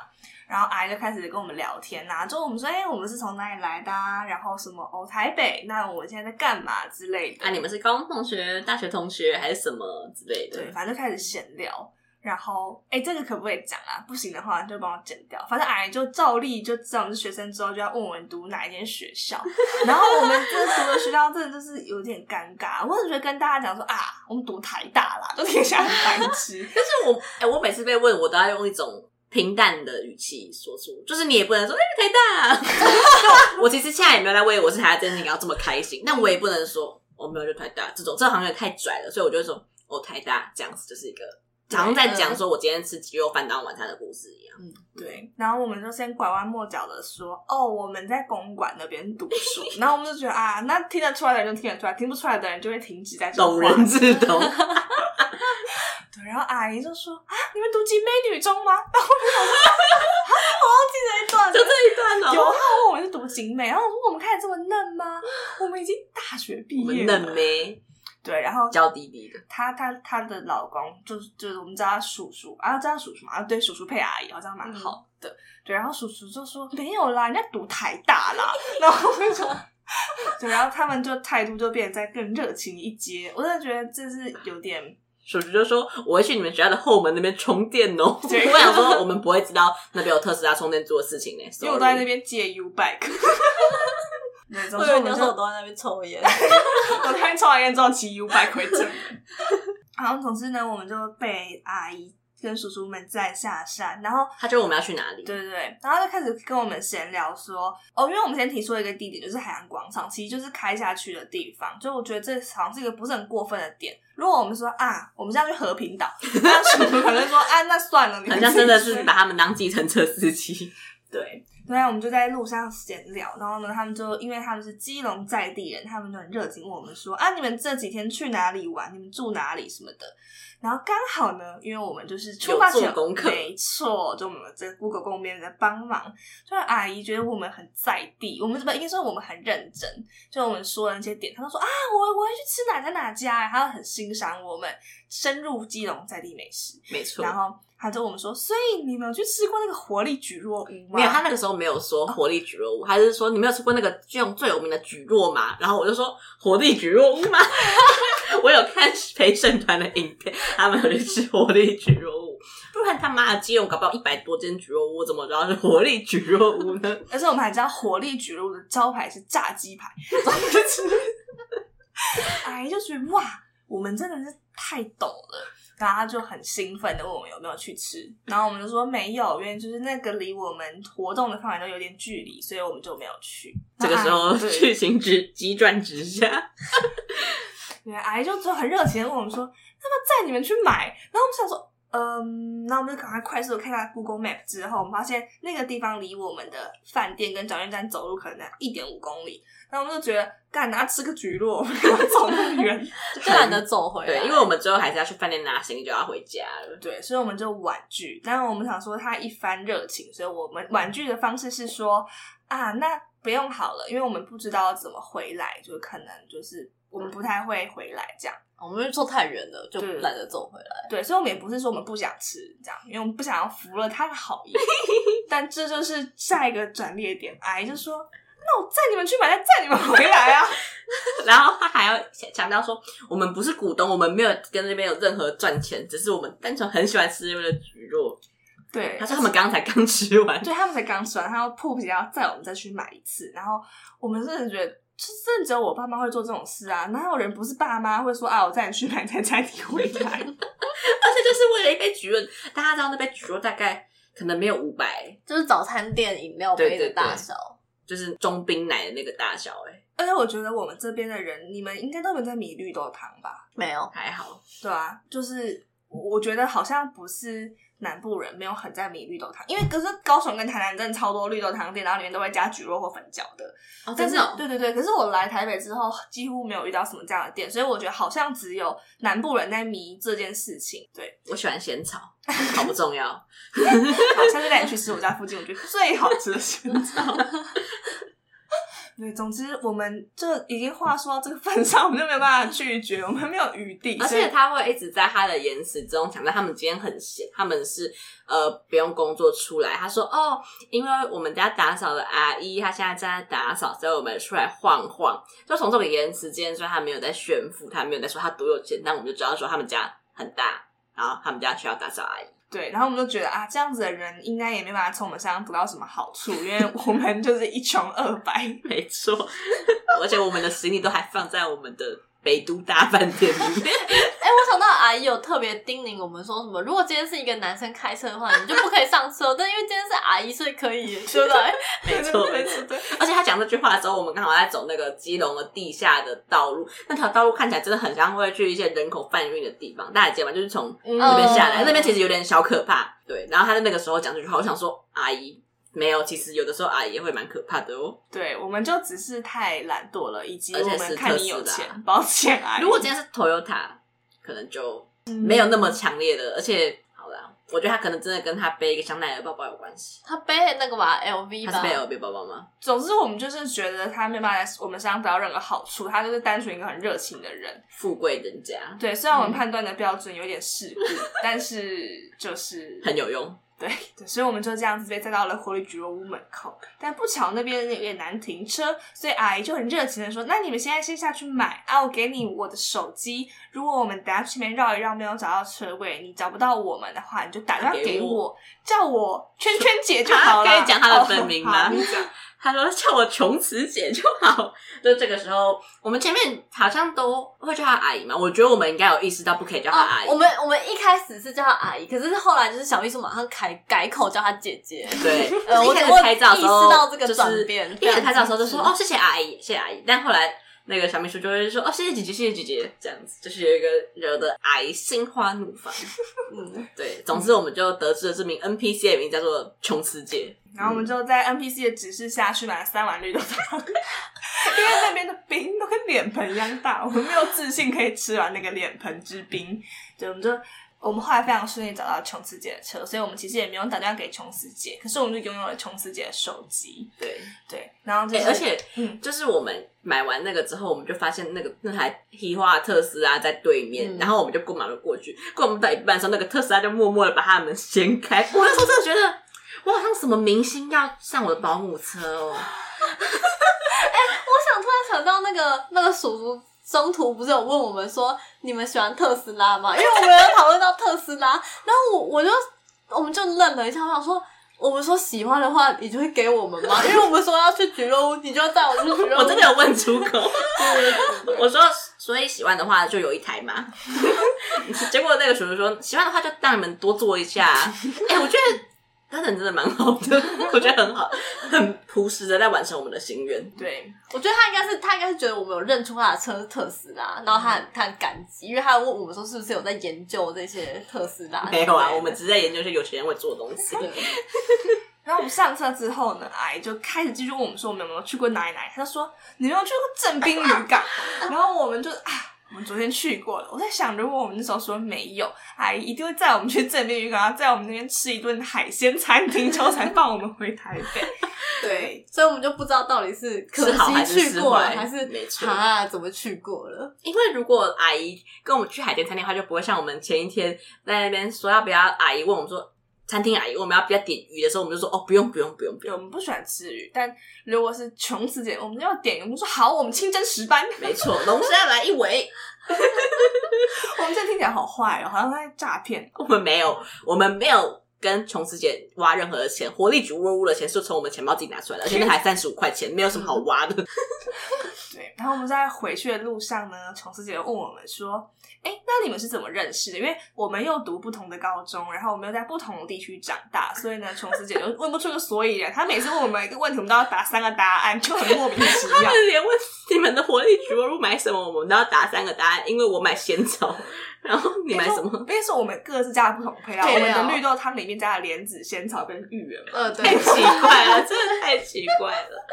[SPEAKER 1] 然后阿姨就开始跟我们聊天呐，就我们说，哎，我们是从哪里来的啊？然后什么哦，台北？那我们现在在干嘛之类的？
[SPEAKER 3] 啊，你们是高中同学、大学同学还是什么之类的？
[SPEAKER 1] 对，反正就开始闲聊。然后，哎，这个可不可以讲啊？不行的话就帮我剪掉。反正阿姨就照例就知道我们是学生之后，就要问我们读哪一间学校。然后我们这读的学校真的就是有点尴尬。我只觉得跟大家讲说啊，我们读台大啦，就听起来很白痴。
[SPEAKER 3] 但是我哎，我每次被问，我都要用一种平淡的语气说出，就是你也不能说哎台大。我其实现在也没有在为我是台大这件事情要这么开心，但我也不能说我没有就台大这种，这好像太拽了，所以我就会说哦台大这样子就是一个。好像在讲说，我今天吃鸡肉饭当晚餐的故事一样。
[SPEAKER 1] 嗯，对。然后我们就先拐弯抹角的说，哦，我们在公馆那边读书。然后我们就觉得啊，那听得出来的人就听得出来，听不出来的人就会停止在这。
[SPEAKER 3] 懂人自懂。
[SPEAKER 1] 对。然后阿姨就说啊，你们读景美女中吗？然后我就想说，我忘记这一段，
[SPEAKER 3] 就这一段了。
[SPEAKER 1] 有号问我们是读景美，然后我说我们看起来这么嫩吗？我们已经大学毕业了，
[SPEAKER 3] 嫩没？
[SPEAKER 1] 对，然后
[SPEAKER 3] 娇滴滴的，
[SPEAKER 1] 她她她的老公就是就是我们叫他叔叔啊，叫他叔叔嘛，啊对，叔叔配阿姨好像蛮好的，嗯、对，然后叔叔就说没有啦，人家读台大啦，然后我就说，对，然后他们就态度就变得再更热情一阶，我真的觉得这是有点，
[SPEAKER 3] 叔叔就说我会去你们学校的后门那边充电哦，对我想说我们不会知道那边有特斯拉充电做的事情呢，
[SPEAKER 1] 因为我都在那边借 U bike。
[SPEAKER 4] 我以为你要说我都在那边抽烟，
[SPEAKER 1] 我那边抽完烟之后骑 U bike 回正。好，总之呢，我们就被阿姨跟叔叔们在下山，然后
[SPEAKER 3] 他就问我们要去哪里？
[SPEAKER 1] 对对对，然后就开始跟我们闲聊说，哦，因为我们先提出了一个地点，就是海洋广场，其实就是开下去的地方。就我觉得这好像是一个不是很过分的点。如果我们说啊，我们现在去和平岛，那叔叔可能说啊，那算了，你
[SPEAKER 3] 好像真的是把他们当计程车司机。
[SPEAKER 1] 对。对啊，我们就在路上闲聊，然后呢，他们就因为他们是基隆在地人，他们就很热情问我们说啊，你们这几天去哪里玩？你们住哪里什么的？然后刚好呢，因为我们就是出发前
[SPEAKER 3] 功课，
[SPEAKER 1] 没错，就我们这个 Google 公边在帮忙，就是阿姨觉得我们很在地，我们怎么应该说我们很认真，就我们说的那些点，他都说啊，我我要去吃哪家哪家，他很欣赏我们深入基隆在地美食，
[SPEAKER 3] 没错，
[SPEAKER 1] 然后。他就我们说，所以你们有去吃过那个活力蒟蒻屋吗？
[SPEAKER 3] 没有，他那个时候没有说活力蒟蒻屋，还、哦、是说你没有吃过那个就用最有名的蒟蒻嘛？然后我就说活力蒟蒻屋嘛。我有看陪审团的影片，他们有去吃活力蒟蒻屋，不然他妈的基隆搞不好一百多间蒟蒻屋，怎么知道是活力蒟蒻屋呢？
[SPEAKER 1] 而且我们还知道活力蒟蒻屋的招牌是炸鸡排，哎，就觉得哇，我们真的是太懂了。然后他就很兴奋的问我们有没有去吃，然后我们就说没有，因为就是那个离我们活动的范围都有点距离，所以我们就没有去。
[SPEAKER 3] 这个时候剧情直急转直下，
[SPEAKER 1] 对，阿姨就就很热情的问我们说，要不要载你们去买？然后我们想说，嗯，然后我们就赶快快速的看下 Google Map 之后，我们发现那个地方离我们的饭店跟转运站走路可能一点五公里。然后我们就觉得，干拿吃个橘络，我们走那么远，
[SPEAKER 4] 就懒得走回来。
[SPEAKER 3] 对，因为我们最后还是要去饭店拿行李，就要回家了。
[SPEAKER 1] 对，所以我们就婉拒。但是我们想说他一番热情，所以我们婉拒的方式是说啊，那不用好了，因为我们不知道怎么回来，就可能就是我们不太会回来这样。
[SPEAKER 4] 我们就坐太远了，就懒得走回来。
[SPEAKER 1] 对，所以我们也不是说我们不想吃这样，因为我们不想要服了他的好意。但这就是下一个转捩点，哎，就说。那我载你们去买，再载你们回来啊！
[SPEAKER 3] 然后他还要强调说，我们不是股东，我们没有跟那边有任何赚钱，只是我们单纯很喜欢吃那边的蒟蒻。
[SPEAKER 1] 对，
[SPEAKER 3] 他说他们刚才刚吃完，
[SPEAKER 1] 对，他们才刚吃完，他要迫不及待要载我们再去买一次。然后我们真的觉得，就真的只有我爸妈会做这种事啊！哪有人不是爸妈会说啊，我载你去买，再载你回来？而且
[SPEAKER 3] 就是为了一杯橘润，大家知道那杯橘润大概可能没有五百，
[SPEAKER 4] 就是早餐店饮料杯的大小。
[SPEAKER 3] 就是中冰奶的那个大小哎、欸，
[SPEAKER 1] 而且我觉得我们这边的人，你们应该都没在米绿豆汤吧？
[SPEAKER 4] 没有，
[SPEAKER 3] 还好。
[SPEAKER 1] 对啊，就是我觉得好像不是南部人没有很在迷绿豆汤，因为可是高雄跟台南真的超多绿豆汤店，然后里面都会加蒟蒻或粉饺的。
[SPEAKER 3] 哦，
[SPEAKER 1] 但是，
[SPEAKER 3] 哦、
[SPEAKER 1] 对对对，可是我来台北之后几乎没有遇到什么这样的店，所以我觉得好像只有南部人在迷这件事情。对，
[SPEAKER 3] 我喜欢仙草，好不重要。
[SPEAKER 1] 好，下次带你去吃我家附近我觉得最好吃的仙草。对，总之我们就已经话说到这个份上，我们就没有办法拒绝，我们没有余地。
[SPEAKER 3] 而且他会一直在他的言辞中强调，他们今天很闲，他们是呃不用工作出来。他说哦，因为我们家打扫的阿姨她现在正在打扫，所以我们出来晃晃。就从这个言辞间，虽然他没有在炫富，他没有在说他多有钱，但我们就知道说他们家很大，然后他们家需要打扫阿姨。
[SPEAKER 1] 对，然后我们就觉得啊，这样子的人应该也没办法从我们身上得到什么好处，因为 我们就是一穷二白。
[SPEAKER 3] 没错，而且我们的行李都还放在我们的北都大饭店里面。
[SPEAKER 4] 哎、欸，我想到阿姨有特别叮咛我们说什么，如果今天是一个男生开车的话，你就不可以上车。但因为今天是阿姨，所以可以，对不对？
[SPEAKER 3] 没错，没错。对。而且他讲这句话的时候，我们刚好在走那个基隆的地下的道路，那条道路看起来真的很像会去一些人口贩运的地方。大家记得吗？就是从那边下来，嗯、那边其实有点小可怕。对。然后他在那个时候讲这句话，我想说，阿姨。没有，其实有的时候阿姨也会蛮可怕的哦。
[SPEAKER 1] 对，我们就只是太懒惰了，以及我们看你有钱，抱歉啊。
[SPEAKER 3] 如果今天是 Toyota，可能就没有那么强烈的，嗯、而且好啦，我觉得他可能真的跟他背一个香奈儿包包有关系。
[SPEAKER 4] 他背那个吧，LV 吧？
[SPEAKER 3] 他是背 LV 包包吗？
[SPEAKER 1] 总之，我们就是觉得他没办法在我们身上得到任何好处，他就是单纯一个很热情的人，
[SPEAKER 3] 富贵人家。
[SPEAKER 1] 对，虽然我们判断的标准有点世故，嗯、但是就是
[SPEAKER 3] 很有用。
[SPEAKER 1] 对，对，所以我们就这样子被载到了火力菊若屋门口，但不巧那边有点难停车，所以阿姨就很热情的说：“那你们现在先下去买啊，我给你我的手机。如果我们等下去前面绕一绕没有找到车位，你找不到我们的话，你就打电话给我，叫我圈圈姐就好了。
[SPEAKER 3] 可以讲她的本名吗？”哦他说叫我琼慈姐就好，就这个时候，我们前面好像都会叫她阿姨嘛。我觉得我们应该有意识到不可以叫她阿姨。
[SPEAKER 4] 哦、我们我们一开始是叫她阿姨，可是后来就是小秘书马上改改口叫她姐姐。
[SPEAKER 3] 对，
[SPEAKER 4] 呃，我
[SPEAKER 3] 一开始拍照的时候
[SPEAKER 4] 意识到这个转变，
[SPEAKER 3] 一开始拍照的时候就说哦谢谢阿姨，谢谢阿姨。但后来那个小秘书就会说哦谢谢姐姐，谢谢姐姐，这样子就是有一个惹得阿姨心花怒放。嗯，对，总之我们就得知了这名 NPC 的名叫做琼斯姐。
[SPEAKER 1] 然后我们就在 NPC 的指示下去买了三碗绿豆汤，因为那边的冰都跟脸盆一样大，我们没有自信可以吃完那个脸盆之冰。对，我们就我们后来非常顺利找到琼斯姐的车，所以我们其实也没有打电话给琼斯姐，可是我们就拥有了琼斯姐的手机。
[SPEAKER 3] 对
[SPEAKER 1] 对，然后、就是
[SPEAKER 3] 欸、而且嗯，就是我们买完那个之后，我们就发现那个那台黑化特斯拉在对面，嗯、然后我们就过马路过去，过马路到一半的时候，那个特斯拉就默默的把他们掀开。我那时候真的觉得。我好像什么明星要上我的保姆车哦！哎、
[SPEAKER 4] 欸，我想突然想到那个那个叔叔中途不是有问我们说，你们喜欢特斯拉吗？因为我们有讨论到特斯拉，然后我我就我们就愣了一下，我想说，我们说喜欢的话，你就会给我们吗？因为我们说要去菊若屋，你就要带我们去菊若屋。
[SPEAKER 3] 我真的有问出口，我说所以喜欢的话就有一台嘛。结果那个叔叔说喜欢的话就让你们多坐一下。哎、欸，我觉得。他人真的蛮好的，我觉得很好，很朴实的在完成我们的心愿。
[SPEAKER 1] 对，
[SPEAKER 4] 我觉得他应该是他应该是觉得我们有认出他的车是特斯拉，然后他很他很感激，因为他问我们说是不是有在研究这些特斯拉。
[SPEAKER 3] 没有啊，我们只是在研究一些有钱人会做的东西。对
[SPEAKER 1] 然后我们上车之后呢，阿姨就开始继续问我们说我们有没有去过哪里哪里，他就说你没有去过正滨渔港，然后我们就啊。我们昨天去过了，我在想，如果我们那时候说没有，阿姨一定会载我们去正面渔港，在我们那边吃一顿海鲜餐厅，之后才放我们回台北。对，
[SPEAKER 4] 所以我们就不知道到底是可惜去过了，还是
[SPEAKER 3] 没错
[SPEAKER 4] 啊，怎么去过了？
[SPEAKER 3] 因为如果阿姨跟我们去海鲜餐厅的话，就不会像我们前一天在那边说要不要，阿姨问我们说。餐厅阿姨，我们要不要点鱼的时候，我们就说哦，不用，不用，不用，不用。
[SPEAKER 1] 我们不喜欢吃鱼，但如果是琼慈姐，我们要点鱼，我们说好，我们清蒸石斑。
[SPEAKER 3] 没错，龙虾来一尾。
[SPEAKER 1] 我们现在听起来好坏哦，好像在诈骗。
[SPEAKER 3] 我们没有，我们没有跟琼慈姐挖任何的钱，活力菊若屋的钱是从我们钱包自己拿出来的，而且那还三十五块钱，没有什么好挖的。
[SPEAKER 1] 对，然后我们在回去的路上呢，琼斯姐问我们说。哎，那你们是怎么认识的？因为我们又读不同的高中，然后我们又在不同的地区长大，所以呢，琼斯姐就问不出个所以然。她每次问我们一个问题，我们都要答三个答案，就很莫名其妙。他
[SPEAKER 3] 们连问你们的活力菊若屋买什么，我们都要答三个答案。因为我买仙草，然后你买什么？
[SPEAKER 1] 因为是我们各自加了不同配料，我们的绿豆汤里面加了莲子、仙草跟芋圆。
[SPEAKER 4] 呃，对，
[SPEAKER 3] 太奇怪了，真的太奇怪了。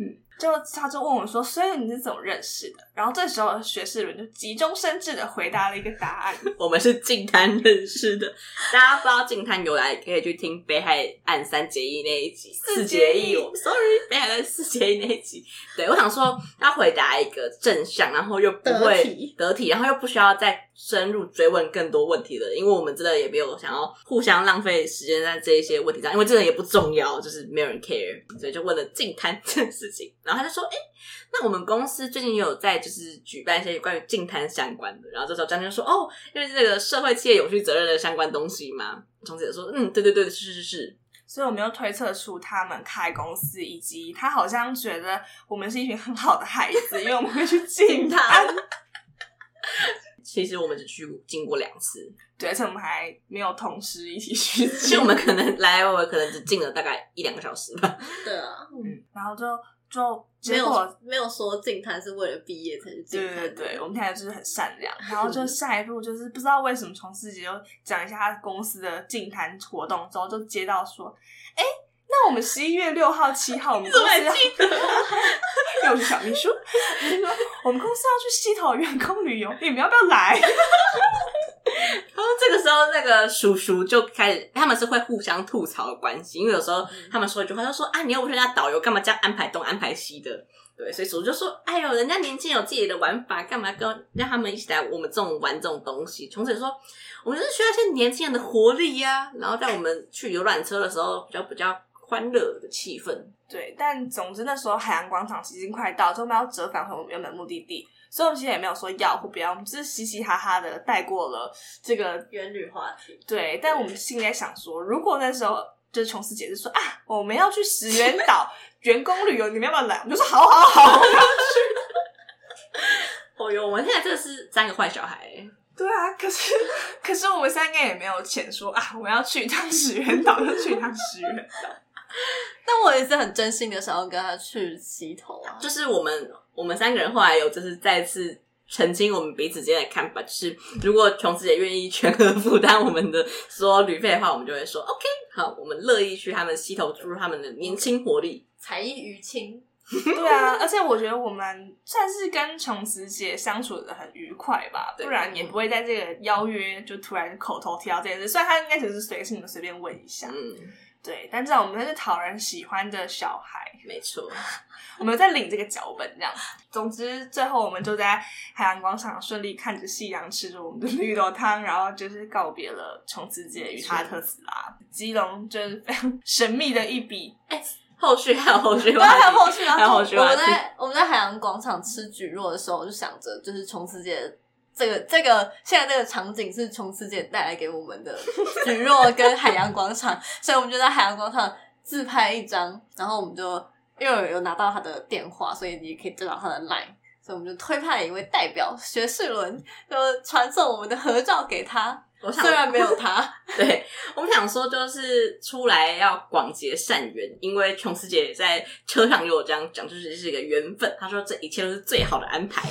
[SPEAKER 1] 嗯。就他就问我说：“所以你是怎么认识的？”然后这时候学士伦就急中生智的回答了一个答案：“
[SPEAKER 3] 我们是净滩认识的。”大家不知道净滩由来，可以去听《北海岸三结义》那一集。四结义，我 sorry，北海岸四结义那一集。对，我想说，要回答一个正向，然后又不会得体，得体，然后又不需要再深入追问更多问题了，因为我们真的也没有想要互相浪费时间在这一些问题上，因为这个也不重要，就是没有人 care，所以就问了净滩这件事情。然后他就说：“哎、欸，那我们公司最近也有在就就是举办一些关于净滩相关的。然后这时候张就说：“哦，因为这个社会企业永续责任的相关东西嘛。”从此说：“嗯，对对对，是是是。”
[SPEAKER 1] 所以我们又推测出他们开公司，以及他好像觉得我们是一群很好的孩子，因为我们会去 净滩。
[SPEAKER 3] 其实我们只去进过两次，
[SPEAKER 1] 对，而且我们还没有同时一起去。
[SPEAKER 3] 其实我们可能来来回回可能只进了大概一两个小时吧。
[SPEAKER 4] 对啊，
[SPEAKER 1] 嗯，然后就就
[SPEAKER 4] 没有没有说净滩是为了毕业才去净滩。
[SPEAKER 1] 对对对，我们现在就是很善良。然后就下一步就是不知道为什么从师姐就讲一下他公司的净滩活动之后，就接到说，哎。那我们十一月六号、七号，我们公司要，又是小秘书，说我们公司要去西头员工旅游，你们要不要
[SPEAKER 3] 来？这个时候，那个叔叔就开始，他们是会互相吐槽的关系，因为有时候他们说一句话，就说啊，你又不是人家导游，干嘛这样安排东安排西的？对，所以叔叔就说，哎呦，人家年轻人有自己的玩法，干嘛跟让他们一起来我们这种玩这种东西？从此说，我们就是需要一些年轻人的活力呀、啊。然后在我们去游览车的时候，比较比较。欢乐的气氛，
[SPEAKER 1] 对，但总之那时候海洋广场已经快到，就我们要折返回我们原本目的地，所以我们其实也没有说要或不要，我们只是嘻嘻哈哈的带过了这个
[SPEAKER 4] 元旅话题。
[SPEAKER 1] 对，但我们心里在想说，如果那时候就是琼斯姐就说啊，我们要去石原岛 员工旅游，你们要不要来？我们就说好好好，我们要去。
[SPEAKER 3] 哦哟，我们现在真的是三个坏小孩。
[SPEAKER 1] 对啊，可是可是我们三个也没有钱说啊，我们要去一趟石原岛，就去一趟石原岛。
[SPEAKER 4] 但我也是很真心的想要跟他去洗头啊，
[SPEAKER 3] 就是我们我们三个人后来有就是再次澄清我们彼此之间的看法，就是如果琼子姐愿意全额负担我们的所有旅费的话，我们就会说 OK，好，我们乐意去他们洗头注入他们的年轻活力，
[SPEAKER 4] 才艺于亲。
[SPEAKER 1] 对啊，而且我觉得我们算是跟琼子姐相处的很愉快吧，不然也不会在这个邀约就突然口头提到这件事。虽然他应该只是随性的随便问一下。嗯对，但至少我们是讨人喜欢的小孩，
[SPEAKER 3] 没错。
[SPEAKER 1] 我们在领这个脚本，这样。总之，最后我们就在海洋广场顺利看着夕阳，吃着我们的绿豆汤，然后就是告别了琼斯姐与她的特斯拉。基隆就是非常神秘的一笔。
[SPEAKER 3] 哎，后续还有后续，
[SPEAKER 4] 对，还有后续，
[SPEAKER 3] 还有后续。
[SPEAKER 4] 我们在我们在海洋广场吃蒟蒻的时候，我就想着，就是琼斯姐。这个这个现在这个场景是琼斯姐带来给我们的雨若跟海洋广场，所以我们就在海洋广场自拍一张，然后我们就因为有拿到他的电话，所以你可以知道他的 line，所以我们就推派一位代表学士伦，就传送我们的合照给他。我想虽然没有他，
[SPEAKER 3] 对，我们想说就是出来要广结善缘，因为琼斯姐在车上有这样讲，就是是一个缘分。他说这一切都是最好的安排，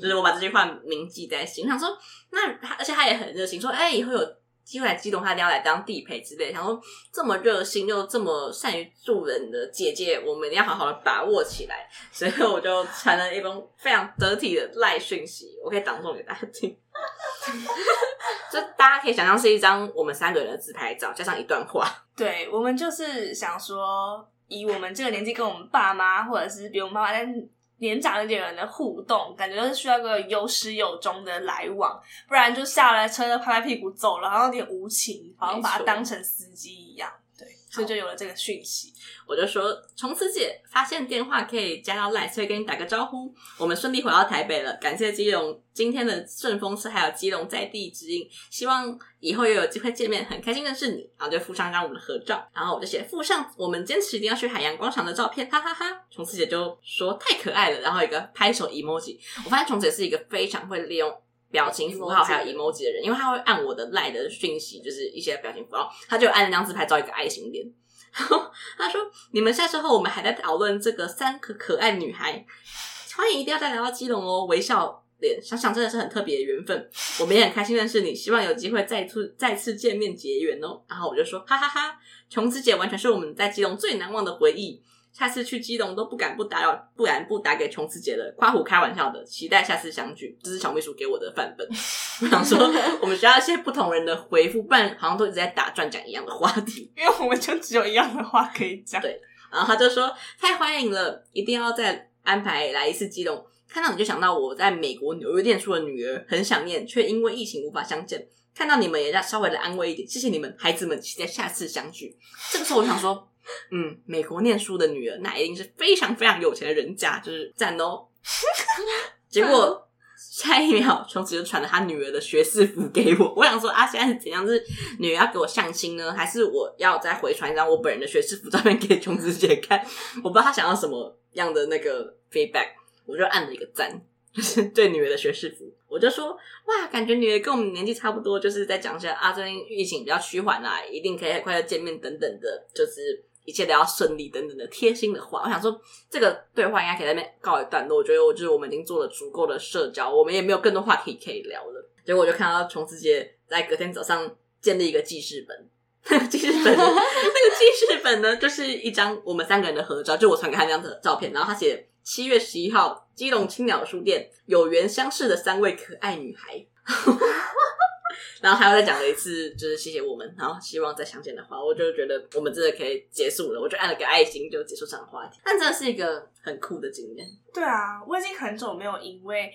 [SPEAKER 3] 就是我把这句话铭记在心。想说那他，而且他也很热心，说哎，以后有机会来激动，他一定要来当地陪之类。想说这么热心又这么善于助人的姐姐，我们一定要好好的把握起来。所以我就传了一封非常得体的赖讯息，我可以当众给大家听。就大家可以想象是一张我们三个人的自拍照，加上一段话。
[SPEAKER 1] 对，我们就是想说，以我们这个年纪跟我们爸妈，或者是比我们爸妈再年长一点人的互动，感觉都是需要一个有始有终的来往，不然就下了车就拍拍屁股走了，好像有点无情，好像把他当成司机一样。所以就有了这个讯息，
[SPEAKER 3] 我就说琼斯姐发现电话可以加到赖，所以跟你打个招呼。我们顺利回到台北了，感谢基隆今天的顺风车，还有基隆在地之音。希望以后又有机会见面，很开心认识你。然后就附上一张我们的合照，然后我就写附上我们坚持一定要去海洋广场的照片，哈哈哈，哈。从此姐就说太可爱了，然后一个拍手 emoji。我发现从此姐是一个非常会利用。表情符号还有 emoji 的人，因为他会按我的 lie 的讯息，就是一些表情符号，他就按那张自拍照一个爱心脸。然 后他说：“你们下车后，我们还在讨论这个三个可爱女孩，欢迎一定要再来到基隆哦。”微笑脸，想想真的是很特别的缘分。我们也很开心认识你，希望有机会再次再次见面结缘哦。然后我就说：“哈哈哈哈，琼子姐完全是我们在基隆最难忘的回忆。”下次去基隆都不敢不打扰，不敢不打给琼斯姐的。夸虎开玩笑的，期待下次相聚。这是小秘书给我的范本。我想说，我们需要一些不同人的回复，不然好像都一直在打转讲一样的话题。
[SPEAKER 1] 因为我们就只有一样的话可以讲。
[SPEAKER 3] 对，然后他就说太欢迎了，一定要再安排来一次基隆。看到你就想到我在美国纽约念书的女儿，很想念，却因为疫情无法相见。看到你们也要稍微的安慰一点，谢谢你们，孩子们，期待下次相聚。这个时候我想说。嗯，美国念书的女儿，那一定是非常非常有钱的人家，就是赞哦。结果下一秒，琼子就传了他女儿的学士服给我。我想说啊，现在是怎样？是女儿要给我相亲呢，还是我要再回传一张我本人的学士服照片给琼子姐看？我不知道她想要什么样的那个 feedback，我就按了一个赞，就是对女儿的学士服，我就说哇，感觉女儿跟我们年纪差不多，就是在讲一下啊，最近疫情比较趋缓啦，一定可以很快的见面等等的，就是。一切都要顺利等等的贴心的话，我想说这个对话应该可以在那边告一段落。我觉得，我就是我们已经做了足够的社交，我们也没有更多话题可以聊了。结果我就看到琼子姐在隔天早上建立一个记事本，记事本，那个记事本呢，就是一张我们三个人的合照，就我传给他那张的照片，然后他写七月十一号，基隆青鸟书店有缘相识的三位可爱女孩。然后他又再讲了一次，就是谢谢我们，然后希望再相见的话，我就觉得我们真的可以结束了，我就按了个爱心，就结束这场话题。但真的是一个很酷的经验。
[SPEAKER 1] 对啊，我已经很久没有因为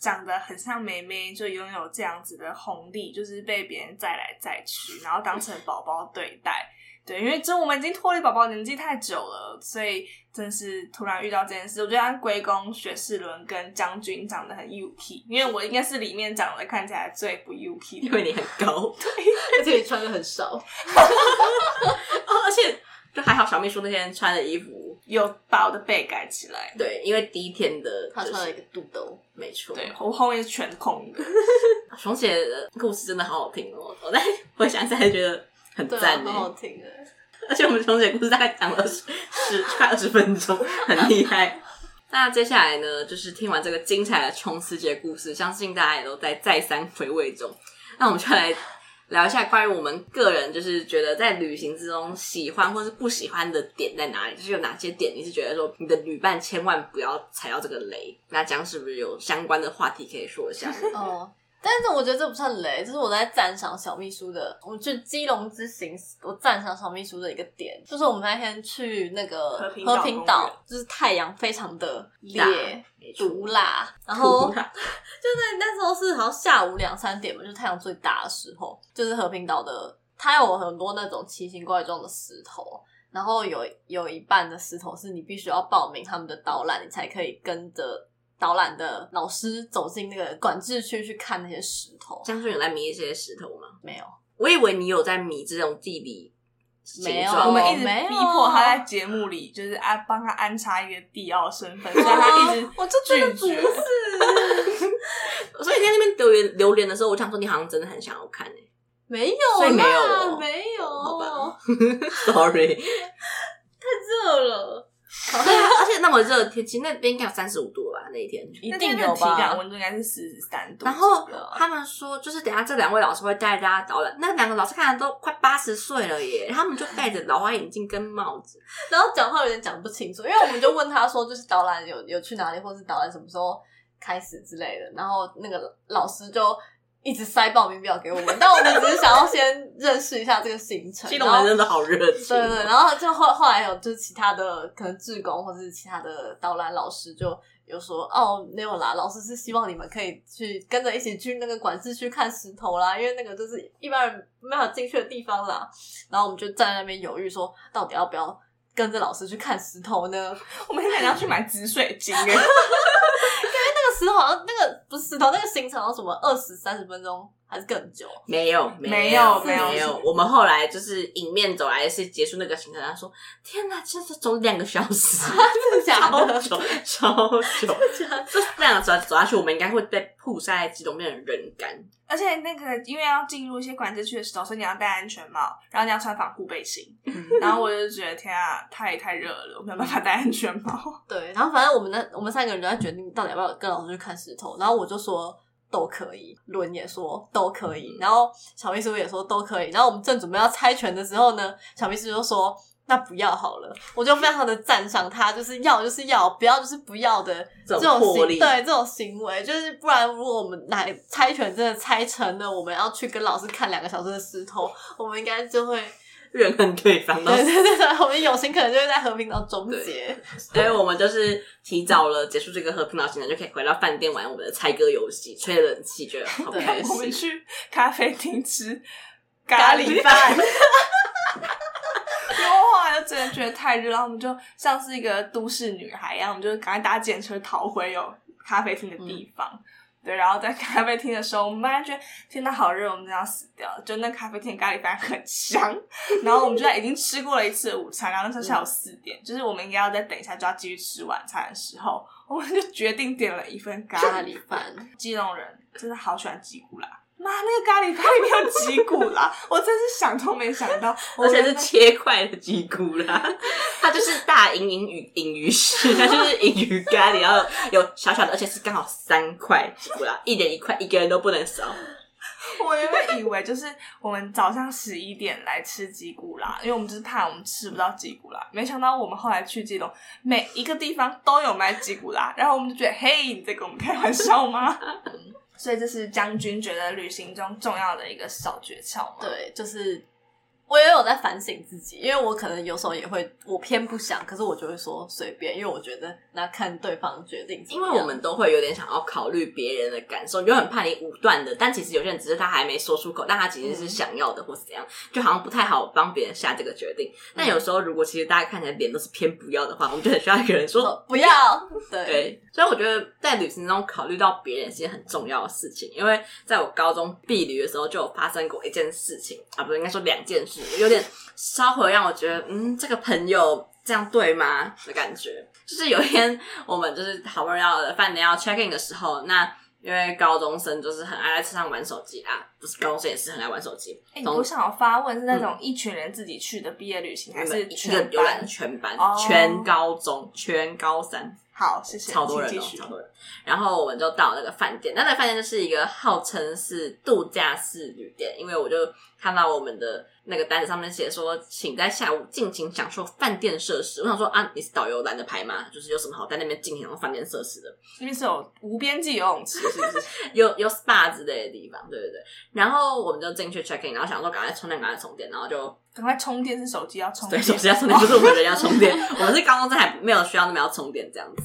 [SPEAKER 1] 长得很像梅梅就拥有这样子的红利，就是被别人载来载去，然后当成宝宝对待。对，因为就我们已经脱离宝宝年纪太久了，所以真是突然遇到这件事，我觉得他归功雪士伦跟将军长得很 UK，因为我应该是里面长得看起来最不 UK，
[SPEAKER 3] 因为你很高，
[SPEAKER 1] 对，
[SPEAKER 4] 而且你穿的很少，
[SPEAKER 3] 哦，而且就还好，小秘书那天穿的衣服
[SPEAKER 1] 有把我的背盖起来，
[SPEAKER 3] 对，因为第一天的、就是、
[SPEAKER 4] 他穿了一个肚兜，
[SPEAKER 3] 没错，
[SPEAKER 1] 对，我后面是全空的。
[SPEAKER 3] 熊姐的故事真的好好听哦，我在回想起来觉得。很赞、欸，
[SPEAKER 4] 很、啊、好听的。
[SPEAKER 3] 而且我们琼姐故事大概讲了十十快二十分钟，很厉害。那接下来呢，就是听完这个精彩的琼斯节故事，相信大家也都在再三回味中。那我们就来聊一下关于我们个人，就是觉得在旅行之中喜欢或是不喜欢的点在哪里？就是有哪些点你是觉得说你的旅伴千万不要踩到这个雷？那这样是不是有相关的话题可以说一下？
[SPEAKER 4] 哦。但是我觉得这不算雷，这是我在赞赏小秘书的。我们去基隆之行，我赞赏小秘书的一个点，就是我们那天去那个和平岛，就是太阳非常的烈、毒辣，然后 就是那时候是好像下午两三点嘛，就是太阳最大的时候，就是和平岛的，它有很多那种奇形怪状的石头，然后有有一半的石头是你必须要报名他们的导览，你才可以跟着。导览的老师走进那个管制区去看那些石头。
[SPEAKER 3] 将军有在迷这些石头吗？
[SPEAKER 4] 没有，
[SPEAKER 3] 我以为你有在迷这种地理。
[SPEAKER 4] 没有，
[SPEAKER 1] 我们一直逼迫他在节目里，就是安帮他安插一个地奥身份，所以他一直
[SPEAKER 4] 我就觉得不是。
[SPEAKER 3] 所以在那边留言留言的时候，我想说你好像真的很想要看诶、欸。
[SPEAKER 4] 没有，
[SPEAKER 3] 所以没有，
[SPEAKER 4] 没有。
[SPEAKER 3] 好吧，Sorry，
[SPEAKER 4] 太热了。
[SPEAKER 3] 而且那么热的天气，那边应该有三十五度吧？那一天
[SPEAKER 1] 一定有吧？体感温度应该是四十三度。
[SPEAKER 3] 然后他们说，就是等下这两位老师会带大家导览。那两个老师看起来都快八十岁了耶，他们就戴着老花眼镜跟帽子，
[SPEAKER 4] 然后讲话有点讲不清楚。因为我们就问他说，就是导览有有去哪里，或是导览什么时候开始之类的。然后那个老师就。一直塞报名表给我们，但我们只是想要先认识一下这个行程。
[SPEAKER 3] 基隆人真的好热情。
[SPEAKER 4] 对对对，然后就后后来有就是其他的可能志工或者是其他的导览老师就有说哦没有啦，老师是希望你们可以去跟着一起去那个管制区看石头啦，因为那个就是一般人没法进去的地方啦。然后我们就站在那边犹豫说，到底要不要跟着老师去看石头呢？
[SPEAKER 1] 我们现在要去买紫水晶哎。
[SPEAKER 4] 石头好像那个不是石头，那个行程要什么二十三十分钟还是更久？
[SPEAKER 3] 没有，
[SPEAKER 1] 没有，
[SPEAKER 3] 没有，没有。我们后来就是迎面走来是结束那个行程，他说：“天哪，真是走两个小时，
[SPEAKER 4] 真的假的？
[SPEAKER 3] 超久，超久。就那样走走下去，我们应该会被曝晒在基隆变成人干。
[SPEAKER 1] 而且那个因为要进入一些管制区的时候，所以你要戴安全帽，然后你要穿防护背心。然后我就觉得天啊，太太热了，我没有办法戴安全帽。
[SPEAKER 4] 对，然后反正我们那我们三个人都在决定到底要不要跟老师去看石头。然后我就说都可以，伦也说都可以，然后小秘书也说都可以。然后我们正准备要猜拳的时候呢，小秘书就说。那不要好了，我就非常的赞赏他，就是要就是要，不要就是不要的这种行，对这种行为，就是不然如果我们来猜拳真的猜成了，我们要去跟老师看两个小时的石头，我们应该就会
[SPEAKER 3] 怨恨对方。
[SPEAKER 4] 对对对对，我们友情可能就会在和平岛终结。
[SPEAKER 3] 所以我们就是提早了结束这个和平岛行程，就可以回到饭店玩我们的猜歌游戏，吹冷气，觉得好开心。
[SPEAKER 1] 我们去咖啡厅吃咖喱饭。真的觉得太热，然后我们就像是一个都市女孩一样，我们就赶快搭电车逃回有咖啡厅的地方。嗯对，然后在咖啡厅的时候，我们班觉得天呐，好热，我们真要死掉了。就那咖啡厅咖喱饭很香，然后我们就在已经吃过了一次午餐，然后那时候下午四点，嗯、就是我们应该要再等一下就要继续吃晚餐的时候，我们就决定点了一份咖喱饭。基隆人真的好喜欢吉古拉。妈，那个咖喱饭里面有脊骨啦，我真是想都没想到，
[SPEAKER 3] 而且是切块的脊骨啦，它就是大隐隐鱼隐鱼式，它就是隐鱼咖喱，然后有小小的，而且是刚好三块脊骨啦，一人一块，一个人都不能少。
[SPEAKER 1] 我原本以为就是我们早上十一点来吃吉古拉，因为我们就是怕我们吃不到吉古拉，没想到我们后来去基隆，每一个地方都有卖吉古拉，然后我们就觉得，嘿，你在跟我们开玩笑吗？所以这是将军觉得旅行中重要的一个小诀窍吗？
[SPEAKER 4] 对，就是。我也有在反省自己，因为我可能有时候也会，我偏不想，可是我就会说随便，因为我觉得那看对方决定。
[SPEAKER 3] 因为我们都会有点想要考虑别人的感受，就很怕你武断的，但其实有些人只是他还没说出口，但他其实是想要的，或是怎样，就好像不太好帮别人下这个决定。但有时候如果其实大家看起来脸都是偏不要的话，我们就很需要一个人说
[SPEAKER 4] 不要。对，
[SPEAKER 3] 对，所以我觉得在旅行中考虑到别人是件很重要的事情，因为在我高中避旅的时候就有发生过一件事情啊，不是应该说两件事。有点稍微让我觉得，嗯，这个朋友这样对吗？的感觉，就是有一天我们就是好不容易要饭店要 check in 的时候，那因为高中生就是很爱在车上玩手机啊，不是高中生也是很爱玩手机。
[SPEAKER 1] 哎、欸，我想要发问，是那种一群人自己去的毕业旅行，嗯、还是
[SPEAKER 3] 一个游览全班、哦、全高中、全高三？
[SPEAKER 1] 好，谢谢。
[SPEAKER 3] 超多人哦，超多人。然后我们就到那个饭店，那那个饭店就是一个号称是度假式旅店，因为我就看到我们的那个单子上面写说，请在下午尽情享受饭店设施。我想说啊，你是导游懒得排吗？就是有什么好在那边尽情用饭店设施的？
[SPEAKER 1] 因为是有无边际游泳池，是不是？
[SPEAKER 3] 有有 SPA 之类的地方，对对对。然后我们就进去 check in，然后想说赶快充电，赶快充电，然后就。
[SPEAKER 1] 赶快充电，是手机要充电，
[SPEAKER 3] 对，手机要充电，不是我们人要充电。我们是高中生，还没有需要那么要充电这样子。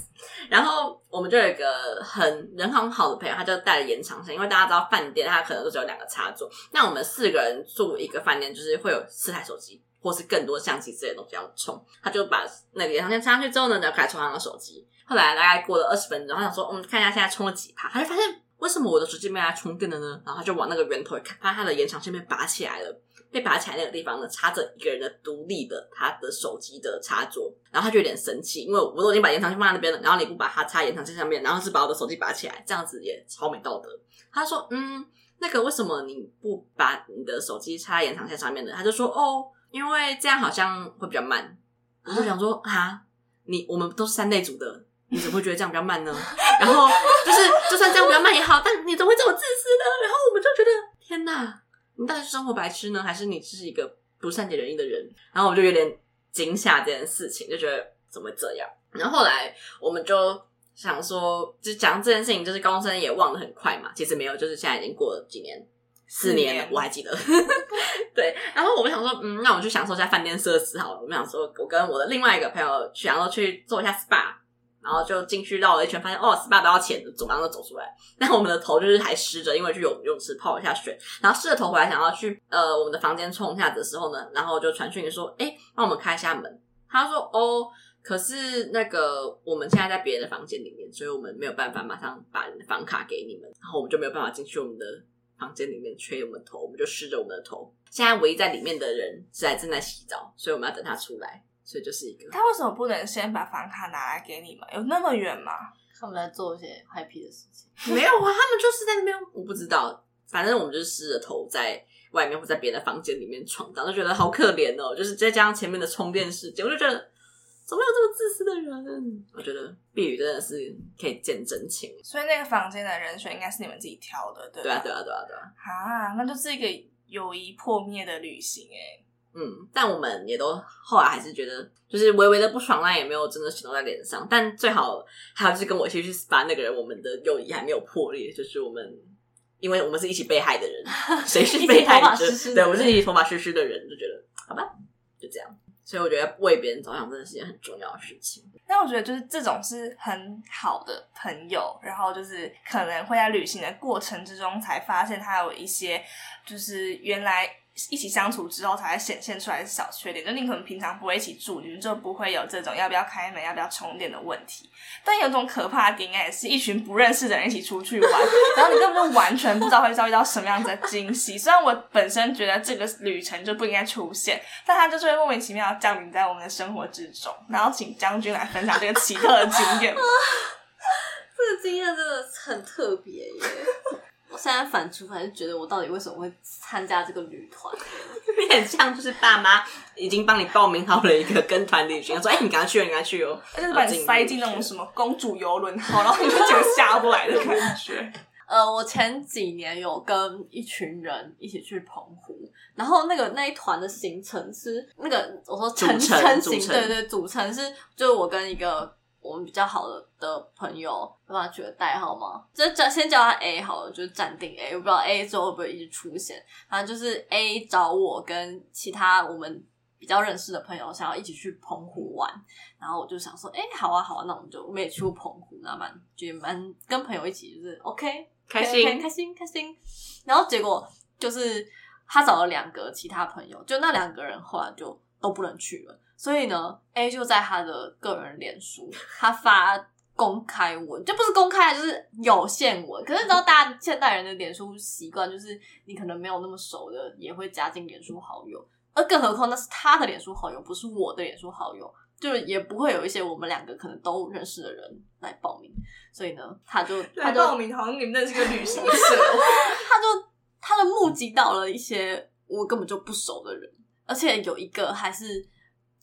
[SPEAKER 3] 然后我们就有一个很人很好的朋友，他就带了延长线，因为大家知道饭店它可能都只有两个插座，那我们四个人住一个饭店，就是会有四台手机或是更多相机之类的东西要充。他就把那个延长线插上去之后呢，就开始充他的手机。后来大概过了二十分钟，他想说，嗯，看一下现在充了几趴，他就发现为什么我的手机没来充电了呢？然后他就往那个源头一看，发现他的延长线被拔起来了。被拔起来那个地方呢，插着一个人的独立的他的手机的插座，然后他就有点生气，因为我都已经把延长线放在那边了，然后你不把它插延长线上面，然后是把我的手机拔起来，这样子也超没道德。他说：“嗯，那个为什么你不把你的手机插延长线上面呢？”他就说：“哦，因为这样好像会比较慢。”我就想说：“啊，你我们都是三类组的，你怎么会觉得这样比较慢呢？”然后就是就算这样比较慢也好，但你怎么会这么自私呢？然后我们就觉得天哪！你到底是生活白痴呢，还是你是一个不善解人意的人？然后我就有点惊吓这件事情，就觉得怎么会这样？然后后来我们就想说，就讲这件事情，就是高中生也忘得很快嘛。其实没有，就是现在已经过了几年，四年了，我还记得。对，然后我们想说，嗯，那我们去享受一下饭店设施好了。我们想说，我跟我的另外一个朋友去，想说去做一下 SPA。然后就进去绕了一圈，发现哦，SPA 都要钱的，走廊都走出来。但我们的头就是还湿着，因为去游泳池泡一下水。然后湿着头回来，想要去呃我们的房间冲一下的时候呢，然后就传讯说，哎，帮我们开一下门。他说，哦，可是那个我们现在在别人的房间里面，所以我们没有办法马上把房卡给你们。然后我们就没有办法进去我们的房间里面吹我们的头，我们就湿着我们的头。现在唯一在里面的人是在正在洗澡，所以我们要等他出来。所以就是一个，
[SPEAKER 1] 他为什么不能先把房卡拿来给你们？有那么远吗？
[SPEAKER 4] 他们在做一些 happy 的事情。
[SPEAKER 3] 没有啊，他们就是在那边，我不知道。反正我们就是湿着头在外面或在别人的房间里面闯荡，就觉得好可怜哦。就是再加上前面的充电事件，我就觉得怎么有这么自私的人？我觉得碧宇真的是可以见真情。
[SPEAKER 1] 所以那个房间的人选应该是你们自己挑的，对吧？
[SPEAKER 3] 对啊，对啊，对啊，对啊。
[SPEAKER 1] 啊，那就是一个友谊破灭的旅行哎。
[SPEAKER 3] 嗯，但我们也都后来还是觉得，就是微微的不爽，那也没有真的行动在脸上。但最好还有就是跟我一起去 SPA 那个人，我们的友谊还没有破裂。就是我们，因为我们是一起被害的人，谁是被害者？对，我们是一起头发湿湿的人，就觉得好吧，就这样。所以我觉得为别人着想真的是件很重要的事情。
[SPEAKER 1] 但我觉得就是这种是很好的朋友，然后就是可能会在旅行的过程之中才发现他有一些，就是原来。一起相处之后才会显现出来的小缺点。就你可能平常不会一起住，你们就不会有这种要不要开门、要不要充电的问题。但有种可怕的点，应该也是一群不认识的人一起出去玩，然后你根本就完全不知道会遭遇到什么样的惊喜。虽然我本身觉得这个旅程就不应该出现，但它就是会莫名其妙降临在我们的生活之中。然后请将军来分享这个奇特的经验。
[SPEAKER 4] 这个经验真的很特别耶！我现在反出还是觉得，我到底为什么会参加这个旅团？
[SPEAKER 3] 有点像就是爸妈已经帮你报名好了一个跟团旅行，说：“哎、欸，你赶快去哦，你赶快去哦。”
[SPEAKER 1] 就是把你塞进那种什么公主游轮好，然后你就觉得下不来的感觉。
[SPEAKER 4] 呃，我前几年有跟一群人一起去澎湖，然后那个那一团的行程是那个我说成成型，对对，组成是就是我跟一个。我们比较好的的朋友，有办法取个代号吗？就叫先叫他 A 好了，就是暂定 A。我不知道 A 之后会不会一直出现。反正就是 A 找我跟其他我们比较认识的朋友，想要一起去澎湖玩。然后我就想说，哎、欸，好啊，好啊，那我们就我们也去过澎湖，那蛮觉得蛮跟朋友一起就是 OK，
[SPEAKER 3] 开心
[SPEAKER 4] okay, 开心开心。然后结果就是他找了两个其他朋友，就那两个人后来就都不能去了。所以呢，A 就在他的个人脸书，他发公开文，就不是公开，就是有限文。可是你知道，大家现代人的脸书习惯，就是你可能没有那么熟的，也会加进脸书好友。而更何况那是他的脸书好友，不是我的脸书好友，就是也不会有一些我们两个可能都认识的人来报名。所以呢，他就他就
[SPEAKER 1] 报名，好像你们那是个旅行社，
[SPEAKER 4] 他就他就募集到了一些我根本就不熟的人，而且有一个还是。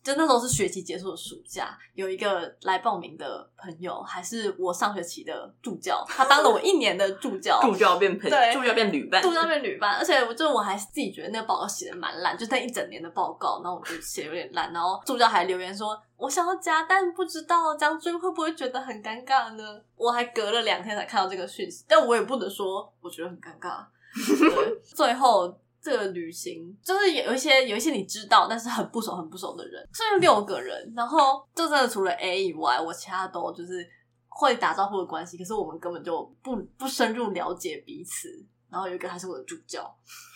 [SPEAKER 4] 就那时候是学期结束的暑假，有一个来报名的朋友，还是我上学期的助教，他当了我一年的助教，
[SPEAKER 3] 助教变朋，
[SPEAKER 4] 对，
[SPEAKER 3] 助教变旅伴，
[SPEAKER 4] 助教变旅伴，而且我就我还自己觉得那个报告写的蛮烂，就那一整年的报告，然后我就写有点烂，然后助教还留言说，我想要加，但不知道将军会不会觉得很尴尬呢？我还隔了两天才看到这个讯息，但我也不能说我觉得很尴尬，对，最后。这个旅行就是有一些有一些你知道，但是很不熟很不熟的人，所以六个人，然后就真的除了 A 以外，我其他都就是会打招呼的关系，可是我们根本就不不深入了解彼此。然后有一个还是我的助教，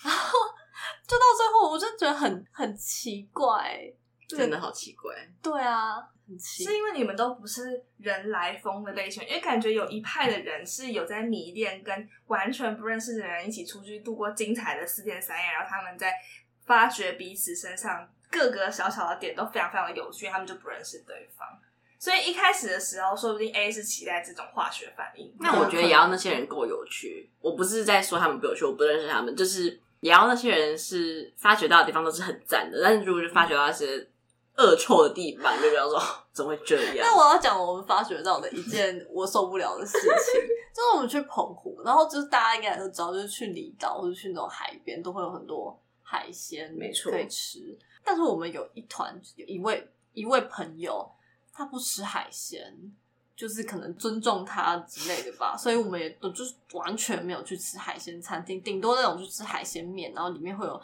[SPEAKER 4] 然后就到最后，我就觉得很很奇怪，
[SPEAKER 3] 真的好奇怪。
[SPEAKER 4] 对啊。
[SPEAKER 1] 是因为你们都不是人来疯的类型，因为感觉有一派的人是有在迷恋跟完全不认识的人一起出去度过精彩的四天三夜，然后他们在发掘彼此身上各个小小的点都非常非常的有趣，他们就不认识对方。所以一开始的时候，说不定 A 是期待这种化学反应。
[SPEAKER 3] 那我觉得也要那些人够有趣。我不是在说他们不有趣，我不认识他们，就是也要那些人是发掘到的地方都是很赞的。但是如果是发掘到一些恶臭的地板，就比方说。怎么会这样？
[SPEAKER 4] 那我要讲我们发觉到的一件我受不了的事情，就是我们去澎湖，然后就是大家应该都知道，就是去离岛或者去那种海边，都会有很多海鲜，没错，可以吃。但是我们有一团有一位一位朋友，他不吃海鲜，就是可能尊重他之类的吧，所以我们也都就是完全没有去吃海鲜餐厅，顶多那种去吃海鲜面，然后里面会有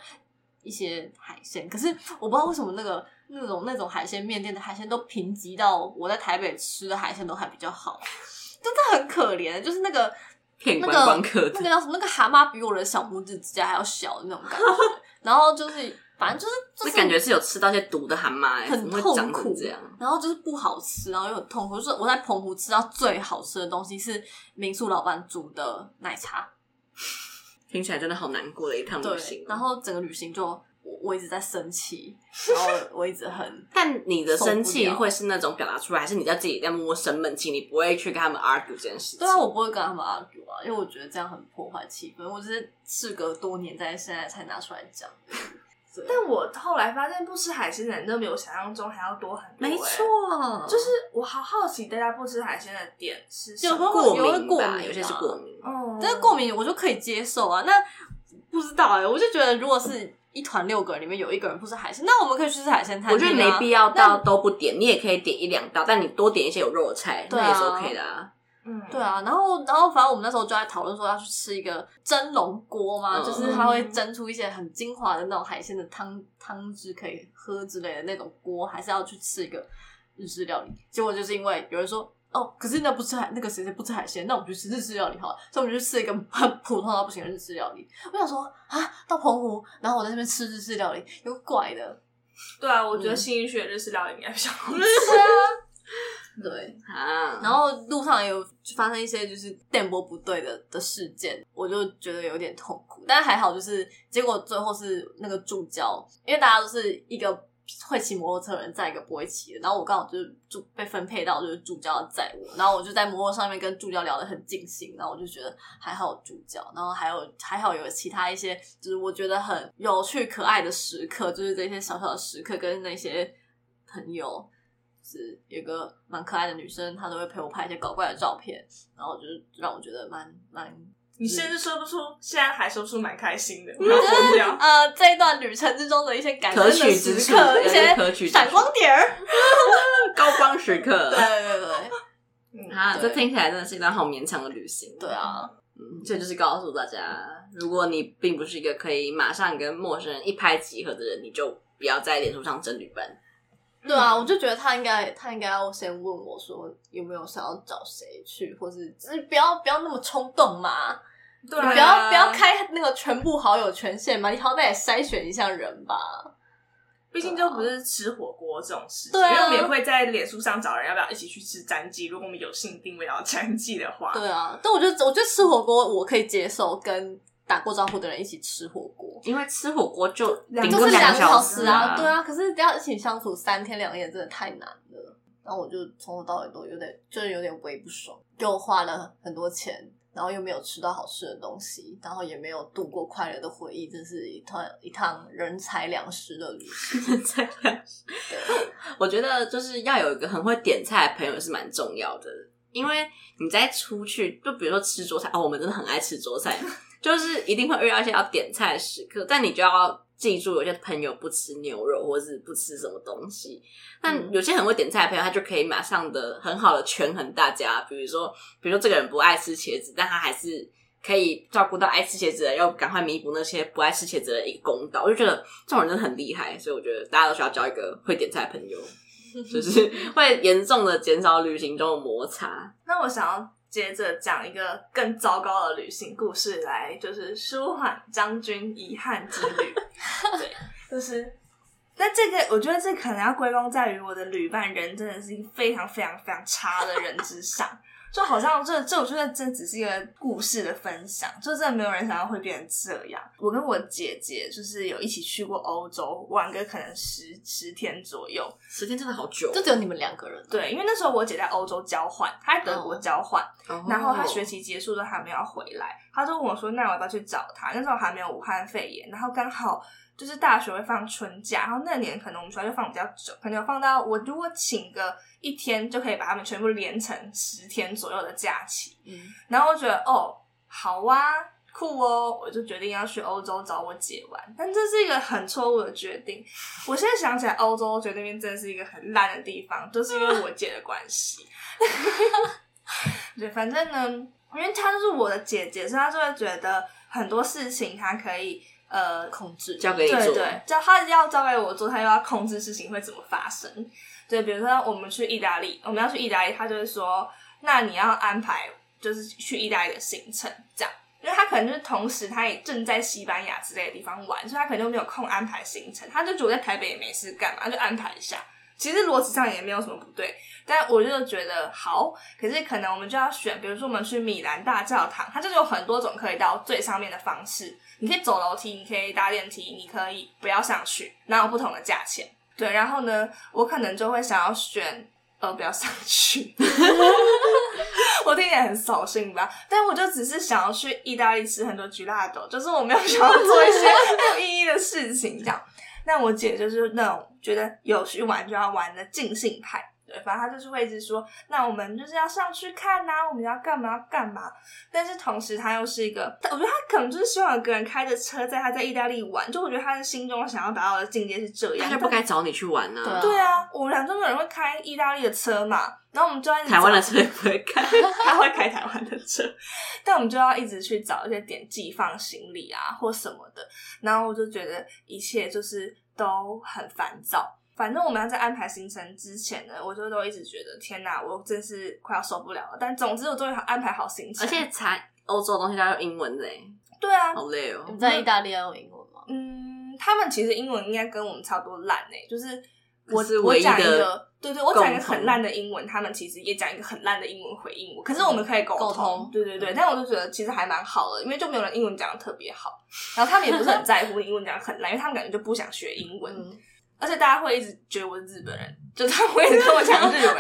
[SPEAKER 4] 一些海鲜。可是我不知道为什么那个。那种那种海鲜面店的海鲜都评级到我在台北吃的海鲜都还比较好，真的很可怜。就是那个
[SPEAKER 3] 骗观光客，
[SPEAKER 4] 那个那个叫什么？那个蛤蟆比我的小拇指指甲还要小的那种感觉。然后就是反正就是，就是
[SPEAKER 3] 感觉是有吃到一些毒的蛤蟆，
[SPEAKER 4] 很痛苦这样。然后就是不好吃，然后又很痛苦。就是我在澎湖吃到最好吃的东西是民宿老板煮的奶茶，
[SPEAKER 3] 听起来真的好难过的一趟旅行。
[SPEAKER 4] 然后整个旅行就。我一直在生气，然后我一直很
[SPEAKER 3] 但你的生气会是那种表达出来，还是你在自己在默默生闷气？你不会去跟他们 argue 这件事情？
[SPEAKER 4] 对啊，我不会跟他们 argue 啊，因为我觉得这样很破坏气氛。我只是事隔多年，在现在才拿出来讲。
[SPEAKER 1] 但我后来发现，不吃海鲜的人都比我想象中还要多很多。
[SPEAKER 4] 没错，
[SPEAKER 1] 就是我好好奇，大家不吃海鲜的点是什么？
[SPEAKER 4] 有过敏吧？
[SPEAKER 3] 有些是过敏。
[SPEAKER 4] 哦，但是过敏我就可以接受啊。那不知道哎，我就觉得如果是。一团六个人里面有一个人不吃海鲜，那我们可以去吃海鲜餐厅。
[SPEAKER 3] 我觉得没必要到都不点，你也可以点一两道，但你多点一些有肉的菜，那也是 OK 的啊。
[SPEAKER 4] 嗯，对啊。然后，然后，反正我们那时候就在讨论说要去吃一个蒸笼锅嘛，嗯、就是它会蒸出一些很精华的那种海鲜的汤汤汁可以喝之类的那种锅，还是要去吃一个日式料理。结果就是因为有人说哦，可是那不吃海，那个谁谁不吃海鲜，那我们就吃日式料理好了。所以我们就吃一个很普通到不行的日式料理。我想说啊，到澎湖，然后我在那边吃日式料理，有怪的。
[SPEAKER 1] 对啊，我觉得新义区的日式料理应该比较好吃。
[SPEAKER 4] 对啊，对
[SPEAKER 3] 啊，
[SPEAKER 4] 然后路上也有发生一些就是电波不对的的事件，我就觉得有点痛苦。但还好，就是结果最后是那个助教，因为大家都是一个。会骑摩托车的人载一个不会骑的，然后我刚好就是助被分配到就是助教要载我，然后我就在摩托上面跟助教聊得很尽兴，然后我就觉得还好助教，然后还有还好有其他一些就是我觉得很有趣可爱的时刻，就是这些小小的时刻跟那些朋友，是有个蛮可爱的女生，她都会陪我拍一些搞怪的照片，然后就是让我觉得蛮蛮。
[SPEAKER 1] 你甚至说不出，现在还说不出蛮开心的，然后疯掉。
[SPEAKER 4] 呃，这一段旅程之中的一些感恩的时刻，一些闪光点儿，
[SPEAKER 3] 高光时刻。
[SPEAKER 4] 对对对，
[SPEAKER 3] 嗯、啊，这听起来真的是一段好勉强的旅行。
[SPEAKER 4] 对啊，
[SPEAKER 3] 嗯，这就是告诉大家，如果你并不是一个可以马上跟陌生人一拍即合的人，你就不要在脸书上征旅伴。
[SPEAKER 4] 对啊，我就觉得他应该，他应该要先问我说有没有想要找谁去，或是就是不要不要那么冲动嘛。对啊，不要不要开那个全部好友权限嘛，你好歹也筛选一下人吧。
[SPEAKER 1] 毕竟就不是吃火锅这种事情，
[SPEAKER 4] 对啊，
[SPEAKER 1] 因为我们也会在脸书上找人，要不要一起去吃詹记？如果我们有幸定位到詹记的话，
[SPEAKER 4] 对啊。但我觉得，我觉得吃火锅我可以接受，跟打过招呼的人一起吃火锅，
[SPEAKER 3] 因为吃火锅就
[SPEAKER 4] 就是两个小时啊，
[SPEAKER 3] 啊
[SPEAKER 4] 对啊。可是要一起相处三天两夜，真的太难了。然后我就从头到尾都有点，就是有点微不爽，又花了很多钱。然后又没有吃到好吃的东西，然后也没有度过快乐的回忆，这是一趟一趟人财两失的旅行。人财两失。
[SPEAKER 3] 我觉得就是要有一个很会点菜的朋友是蛮重要的，因为你在出去，就比如说吃桌菜哦，我们真的很爱吃桌菜，就是一定会遇到一些要点菜的时刻，但你就要。记住，有些朋友不吃牛肉，或是不吃什么东西。但有些很会点菜的朋友，他就可以马上的很好的权衡大家。比如说，比如说这个人不爱吃茄子，但他还是可以照顾到爱吃茄子的人，要赶快弥补那些不爱吃茄子的一个公道。我就觉得这种人真的很厉害，所以我觉得大家都需要交一个会点菜的朋友，就是 会严重的减少旅行中的摩擦。
[SPEAKER 1] 那我想要。接着讲一个更糟糕的旅行故事来，就是舒缓将军遗憾之旅。对，就是，但这个我觉得这可能要归功在于我的旅伴人真的是非常非常非常差的人之上。就好像这这，我觉得这只是一个故事的分享，就真的没有人想到会变成这样。我跟我姐姐就是有一起去过欧洲玩个可能十十天左右，
[SPEAKER 3] 十天真的好久，
[SPEAKER 4] 就只有你们两个人。
[SPEAKER 1] 对，因为那时候我姐在欧洲交换，她在德国交换，oh. 然后她学期结束都还没有回来，她就问我说：“那我要不要去找她？”那时候还没有武汉肺炎，然后刚好。就是大学会放春假，然后那年可能我们学校就放比较久，可能有放到我如果请个一天就可以把他们全部连成十天左右的假期。嗯，然后我觉得哦，好啊，酷哦，我就决定要去欧洲找我姐玩。但这是一个很错误的决定。我现在想起来，欧洲觉得那边真的是一个很烂的地方，都、就是因为我姐的关系。对，反正呢，因为她就是我的姐姐，所以她就会觉得很多事情她可以。呃，控制
[SPEAKER 3] 交给你做，
[SPEAKER 1] 对对，叫他要交给我做，他又要控制事情会怎么发生。对，比如说我们去意大利，我们要去意大利，他就会说，那你要安排就是去意大利的行程，这样，因为他可能就是同时他也正在西班牙之类的地方玩，所以他可能就没有空安排行程，他就觉得在台北也没事干嘛，就安排一下。其实逻辑上也没有什么不对，但我就觉得好。可是可能我们就要选，比如说我们去米兰大教堂，它就是有很多种可以到最上面的方式。你可以走楼梯，你可以搭电梯，你可以不要上去，然后有不同的价钱。对，然后呢，我可能就会想要选呃不要上去。我听起来很扫兴吧？但我就只是想要去意大利吃很多 gelato，就是我没有想要做一些没有意义的事情这样。那我姐就是那种觉得有去玩就要玩的尽兴派，对，反正他就是会一直说，那我们就是要上去看呐、啊，我们要干嘛要干嘛。但是同时，他又是一个，我觉得他可能就是希望有个人开着车在他在意大利玩，就我觉得他的心中想要达到的境界是这样。
[SPEAKER 3] 他就不该找你去玩呢、啊？
[SPEAKER 1] 对啊，我们俩都没有人会开意大利的车嘛，然后我们就在
[SPEAKER 3] 台湾的车也不会开，
[SPEAKER 1] 他会开台湾的车，但我们就要一直去找一些点寄放行李啊或什么的，然后我就觉得一切就是。都很烦躁，反正我们要在安排行程之前呢，我就都一直觉得天哪，我真是快要受不了了。但总之我终于安排好行程，
[SPEAKER 3] 而且才欧洲的东西都要用英文的，
[SPEAKER 1] 对啊，
[SPEAKER 3] 好累哦。
[SPEAKER 4] 你在意大利要用英文吗？
[SPEAKER 1] 嗯，他们其实英文应该跟我们差不多烂诶，就是我
[SPEAKER 3] 是
[SPEAKER 1] 我讲一个，对对，我讲一
[SPEAKER 3] 个
[SPEAKER 1] 很烂的英文，他们其实也讲一个很烂的英文回应我，可是我们可以沟通，
[SPEAKER 4] 沟通
[SPEAKER 1] 对对对。但我就觉得其实还蛮好的，因为就没有人英文讲的特别好，然后他们也不是很在乎英文讲的很烂，因为他们感觉就不想学英文。
[SPEAKER 4] 嗯
[SPEAKER 1] 而且大家会一直觉得我是日本人，就他们会一直跟我讲日文，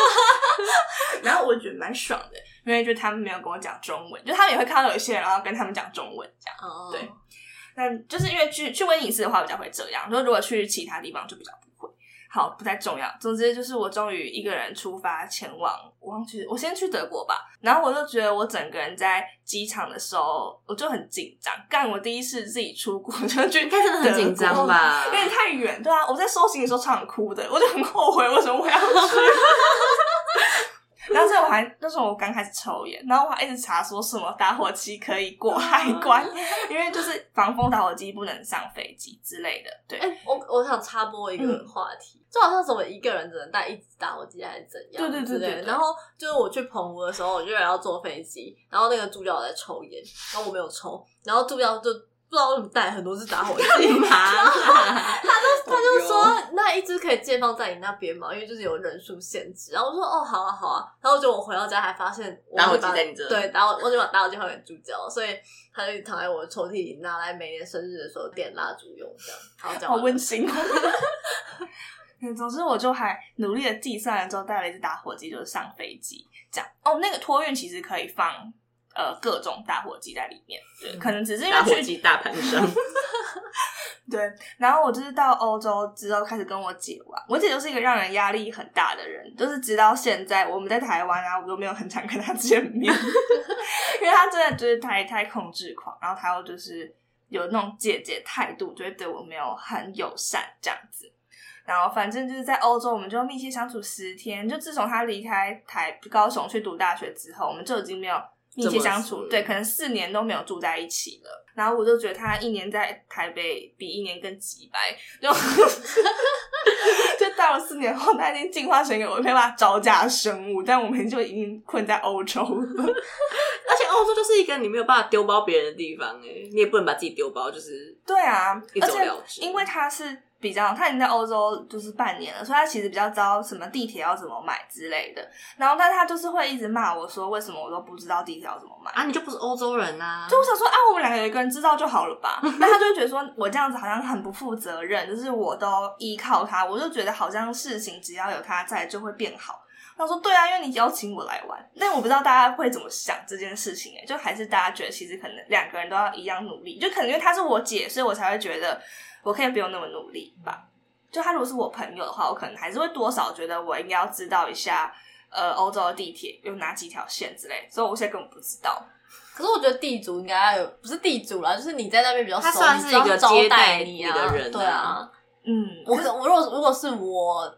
[SPEAKER 1] 然后我觉得蛮爽的，因为就他们没有跟我讲中文，就他们也会看到有一些人，然后跟他们讲中文这样。
[SPEAKER 4] 哦，
[SPEAKER 1] 对那就是因为去去威尼斯的话比较会这样，就如果去其他地方就比较。好，不太重要。总之就是我终于一个人出发前往，我忘记我先去德国吧。然后我就觉得我整个人在机场的时候，我就很紧张。干，我第一次自己出国，就去
[SPEAKER 3] 应该真的很紧张吧？
[SPEAKER 1] 有点太远，对啊。我在收行李的时候常常哭的，我就很后悔为什么我要去。然后这我还那时候我刚开始抽烟，然后我还一直查说什么打火机可以过海关，因为就是防风打火机不能上飞机之类的。对，
[SPEAKER 4] 哎、欸，我我想插播一个话题，就好像什么一个人只能带一支打火机还是怎
[SPEAKER 1] 样？对对对。
[SPEAKER 4] 然后就是我去澎湖的时候，我就要坐飞机，然后那个助教在抽烟，然后我没有抽，然后助教就。不知道为什么带很多支打火机嘛，他就他就说那一支可以借放在你那边嘛，因为就是有人数限制。然后我说哦好啊好啊，然后就我回到家还发现我
[SPEAKER 3] 打火机在你这，
[SPEAKER 4] 对，打火我就把打火机还给助教，所以他就躺在我的抽屉里，拿来每年生日的时候点蜡烛用，这样好，好温馨。
[SPEAKER 1] 总之我就还努力的计算了之后带了一支打火机，就是上飞机这样。哦，那个托运其实可以放。呃，各种打火机在里面，对，可能只是因为
[SPEAKER 3] 打火机大盘上。
[SPEAKER 1] 对，然后我就是到欧洲之后开始跟我姐玩，我姐就是一个让人压力很大的人，就是直到现在我们在台湾啊，我都没有很常跟她见面，因为她真的就是太太控制狂，然后她又就是有那种姐姐态度，就会对我没有很友善这样子。然后反正就是在欧洲，我们就密切相处十天，就自从她离开台高雄去读大学之后，我们就已经没有。密切相处，对，可能四年都没有住在一起了。然后我就觉得他一年在台北比一年更急白，就 就到了四年后，他已经进化成一个我没办法招架生物，但我们就已经困在欧洲了。
[SPEAKER 3] 而且欧洲就是一个你没有办法丢包别人的地方，哎，你也不能把自己丢包，就是
[SPEAKER 1] 对啊，
[SPEAKER 3] 而且。
[SPEAKER 1] 因为他是。比较，他已经在欧洲就是半年了，所以他其实比较知道什么地铁要怎么买之类的。然后，但他就是会一直骂我说，为什么我都不知道地铁要怎么买
[SPEAKER 3] 啊？你就不是欧洲人啊？
[SPEAKER 1] 就我想说啊，我们两个有一个人知道就好了吧？那他就会觉得说我这样子好像很不负责任，就是我都依靠他，我就觉得好像事情只要有他在就会变好。他说对啊，因为你邀请我来玩，但我不知道大家会怎么想这件事情哎，就还是大家觉得其实可能两个人都要一样努力，就可能因为他是我姐，所以我才会觉得。我可以不用那么努力吧？就他如果是我朋友的话，我可能还是会多少觉得我应该要知道一下，呃，欧洲的地铁有哪几条线之类。所以我现在根本不知道。
[SPEAKER 4] 可是我觉得地主应该要有，不是地主啦，就是你在那边比较熟，
[SPEAKER 3] 他算是一个
[SPEAKER 4] 招待
[SPEAKER 3] 你的人，
[SPEAKER 4] 对啊。
[SPEAKER 1] 嗯，
[SPEAKER 4] 我我如果如果是我，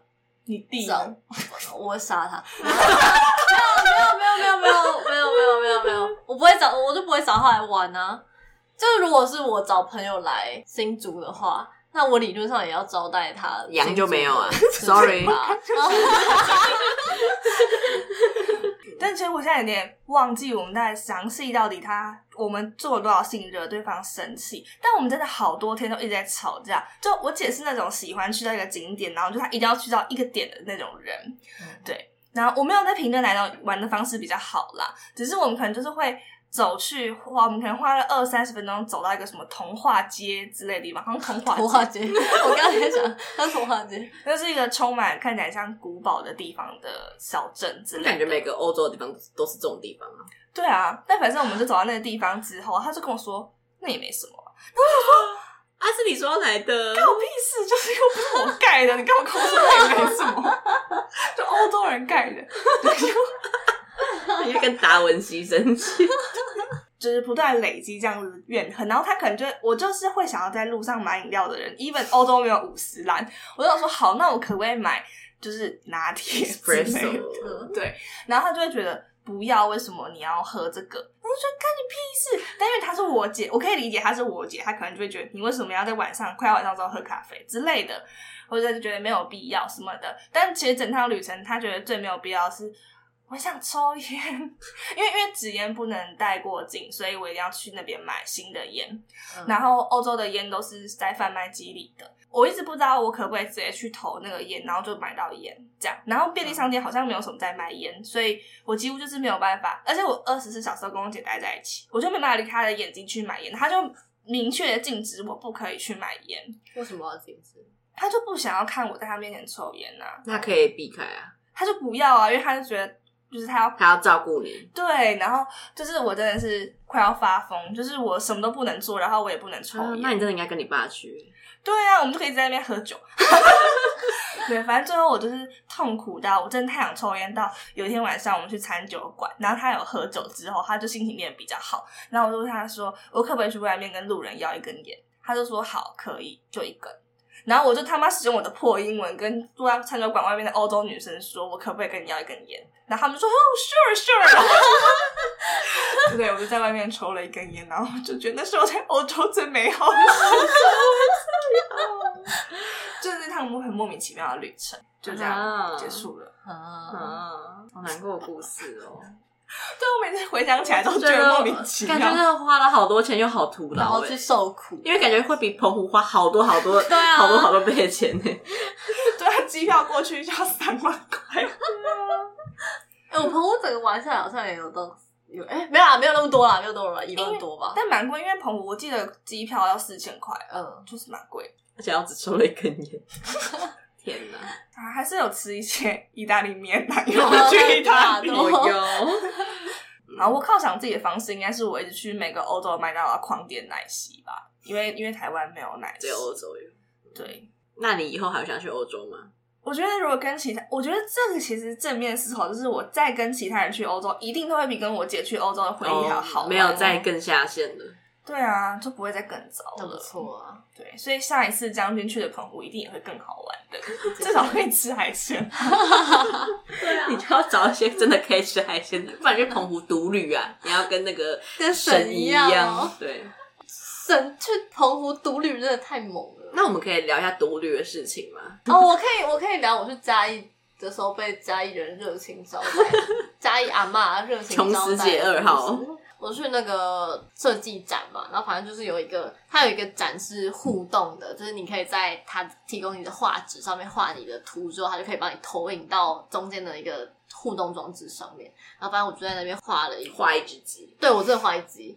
[SPEAKER 1] 你弟，
[SPEAKER 4] 我会杀他。没有没有没有没有没有没有没有没有没有，我不会找，我就不会找他来玩啊。就如果是我找朋友来新竹的话，那我理论上也要招待他。
[SPEAKER 3] 羊就没有啊，sorry。
[SPEAKER 1] 但其实我现在有点忘记我们在详细到底他我们做了多少事情惹对方生气。但我们真的好多天都一直在吵架。就我姐是那种喜欢去到一个景点，然后就她一定要去到一个点的那种人。嗯、对，然后我没有在评论哪种玩的方式比较好啦，只是我们可能就是会。走去花，我们可能花了二三十分钟走到一个什么童话街之类的地方，好像童话
[SPEAKER 4] 童话街。我刚才想，它是童话街，
[SPEAKER 1] 那是一个充满看起来像古堡的地方的小镇之类的。
[SPEAKER 3] 感觉每个欧洲的地方都是这种地方啊。
[SPEAKER 1] 对啊，但反正我们就走到那个地方之后，他就跟我说那也没什么。然后我就说
[SPEAKER 3] 啊，是你说来的，
[SPEAKER 1] 干我屁事，就是又不是我盖的，你干嘛跟我说那也没什么？就欧洲人盖的。
[SPEAKER 3] 跟达文西生气，
[SPEAKER 1] 就是不断累积这样子怨恨，然后他可能就我就是会想要在路上买饮料的人，even 欧洲没有五十兰，我就想说好，那我可不可以买就是拿铁？对，然后他就会觉得不要，为什么你要喝这个？我就说干你屁事！但因为她是我姐，我可以理解她是我姐，她可能就会觉得你为什么要在晚上快要晚上之后喝咖啡之类的，或者就觉得没有必要什么的。但其实整趟旅程，她觉得最没有必要是。我想抽烟，因为因为纸烟不能带过境，所以我一定要去那边买新的烟。嗯、然后欧洲的烟都是在贩卖机里的，我一直不知道我可不可以直接去投那个烟，然后就买到烟这样。然后便利商店好像没有什么在卖烟，所以我几乎就是没有办法。而且我二十四小时都跟我姐待在一起，我就没办法离开她的眼睛去买烟。她就明确的禁止我不可以去买烟。
[SPEAKER 4] 为什么要禁止？
[SPEAKER 1] 她就不想要看我在她面前抽烟呐、啊。
[SPEAKER 3] 那可以避开啊。
[SPEAKER 1] 她就不要啊，因为她就觉得。就是他要，
[SPEAKER 3] 他要照顾你。
[SPEAKER 1] 对，然后就是我真的是快要发疯，就是我什么都不能做，然后我也不能抽烟。
[SPEAKER 3] 那你真的应该跟你爸去。
[SPEAKER 1] 对啊，我们就可以在那边喝酒。对，反正最后我就是痛苦到我真的太想抽烟，到有一天晚上我们去餐酒馆，然后他有喝酒之后，他就心情变得比较好。然后我就问他说：“我可不可以去外面跟路人要一根烟？”他就说：“好，可以，就一根。”然后我就他妈使用我的破英文跟坐在餐酒馆外面的欧洲女生说：“我可不可以跟你要一根烟？”然后他们就说：“哦，sure sure。”对，我就在外面抽了一根烟，然后就觉得那是我在欧洲最美好的时候，就是那趟很莫名其妙的旅程，就这样结束了。
[SPEAKER 3] 啊，啊好难过的故事哦。
[SPEAKER 1] 对，我每次回想起来都觉得莫名其妙，
[SPEAKER 3] 感觉真的花了好多钱又好徒劳，
[SPEAKER 4] 然后去受苦，
[SPEAKER 3] 因为感觉会比澎湖花好多好多，对啊，好多好多倍的钱呢。
[SPEAKER 1] 对啊，机票过去就要三万块。
[SPEAKER 4] 哎、欸，我澎湖整个玩下来好像也有都有，哎、欸，没有啦，没有那么多啦，没有多少，一万多吧。
[SPEAKER 1] 但蛮贵，因为澎湖我记得机票要四千块，
[SPEAKER 4] 嗯，
[SPEAKER 1] 就是蛮贵，
[SPEAKER 3] 而且我只抽了一根烟。天哪！
[SPEAKER 1] 啊，还是有吃一些意大利面的，因为我去意大利有。然后我犒赏自己的方式，应该是我一直去每个欧洲的麦当劳狂点奶昔吧，因为因为台湾没有奶昔，
[SPEAKER 3] 只有欧洲有。
[SPEAKER 1] 对，
[SPEAKER 3] 那你以后还有想去欧洲吗？
[SPEAKER 1] 我觉得如果跟其他，我觉得这个其实正面思考就是，我再跟其他人去欧洲，一定都会比跟我姐去欧洲的回忆还要好，
[SPEAKER 3] 没有再更下线的。
[SPEAKER 1] 对啊，就不会再更糟了。
[SPEAKER 4] 不错啊，
[SPEAKER 1] 对，所以下一次将军去的澎湖一定也会更好玩的，至少可以吃海鲜。
[SPEAKER 3] 对啊，你就要找一些真的可以吃海鲜的，不然去澎湖独旅啊，你要跟那个
[SPEAKER 4] 跟神一样，
[SPEAKER 3] 样。对，
[SPEAKER 4] 神去澎湖独旅真的太猛了。
[SPEAKER 3] 那我们可以聊一下独旅的事情吗？
[SPEAKER 4] 哦，我可以，我可以聊。我去嘉义的时候被嘉义人热情招待，嘉义阿妈热情招待。琼斯姐二号。我去那个设计展嘛，然后反正就是有一个，它有一个展是互动的，就是你可以在它提供你的画纸上面画你的图之后，它就可以帮你投影到中间的一个互动装置上面。然后反正我就在那边画了一
[SPEAKER 3] 画一只鸡，
[SPEAKER 4] 对，我真的画一只。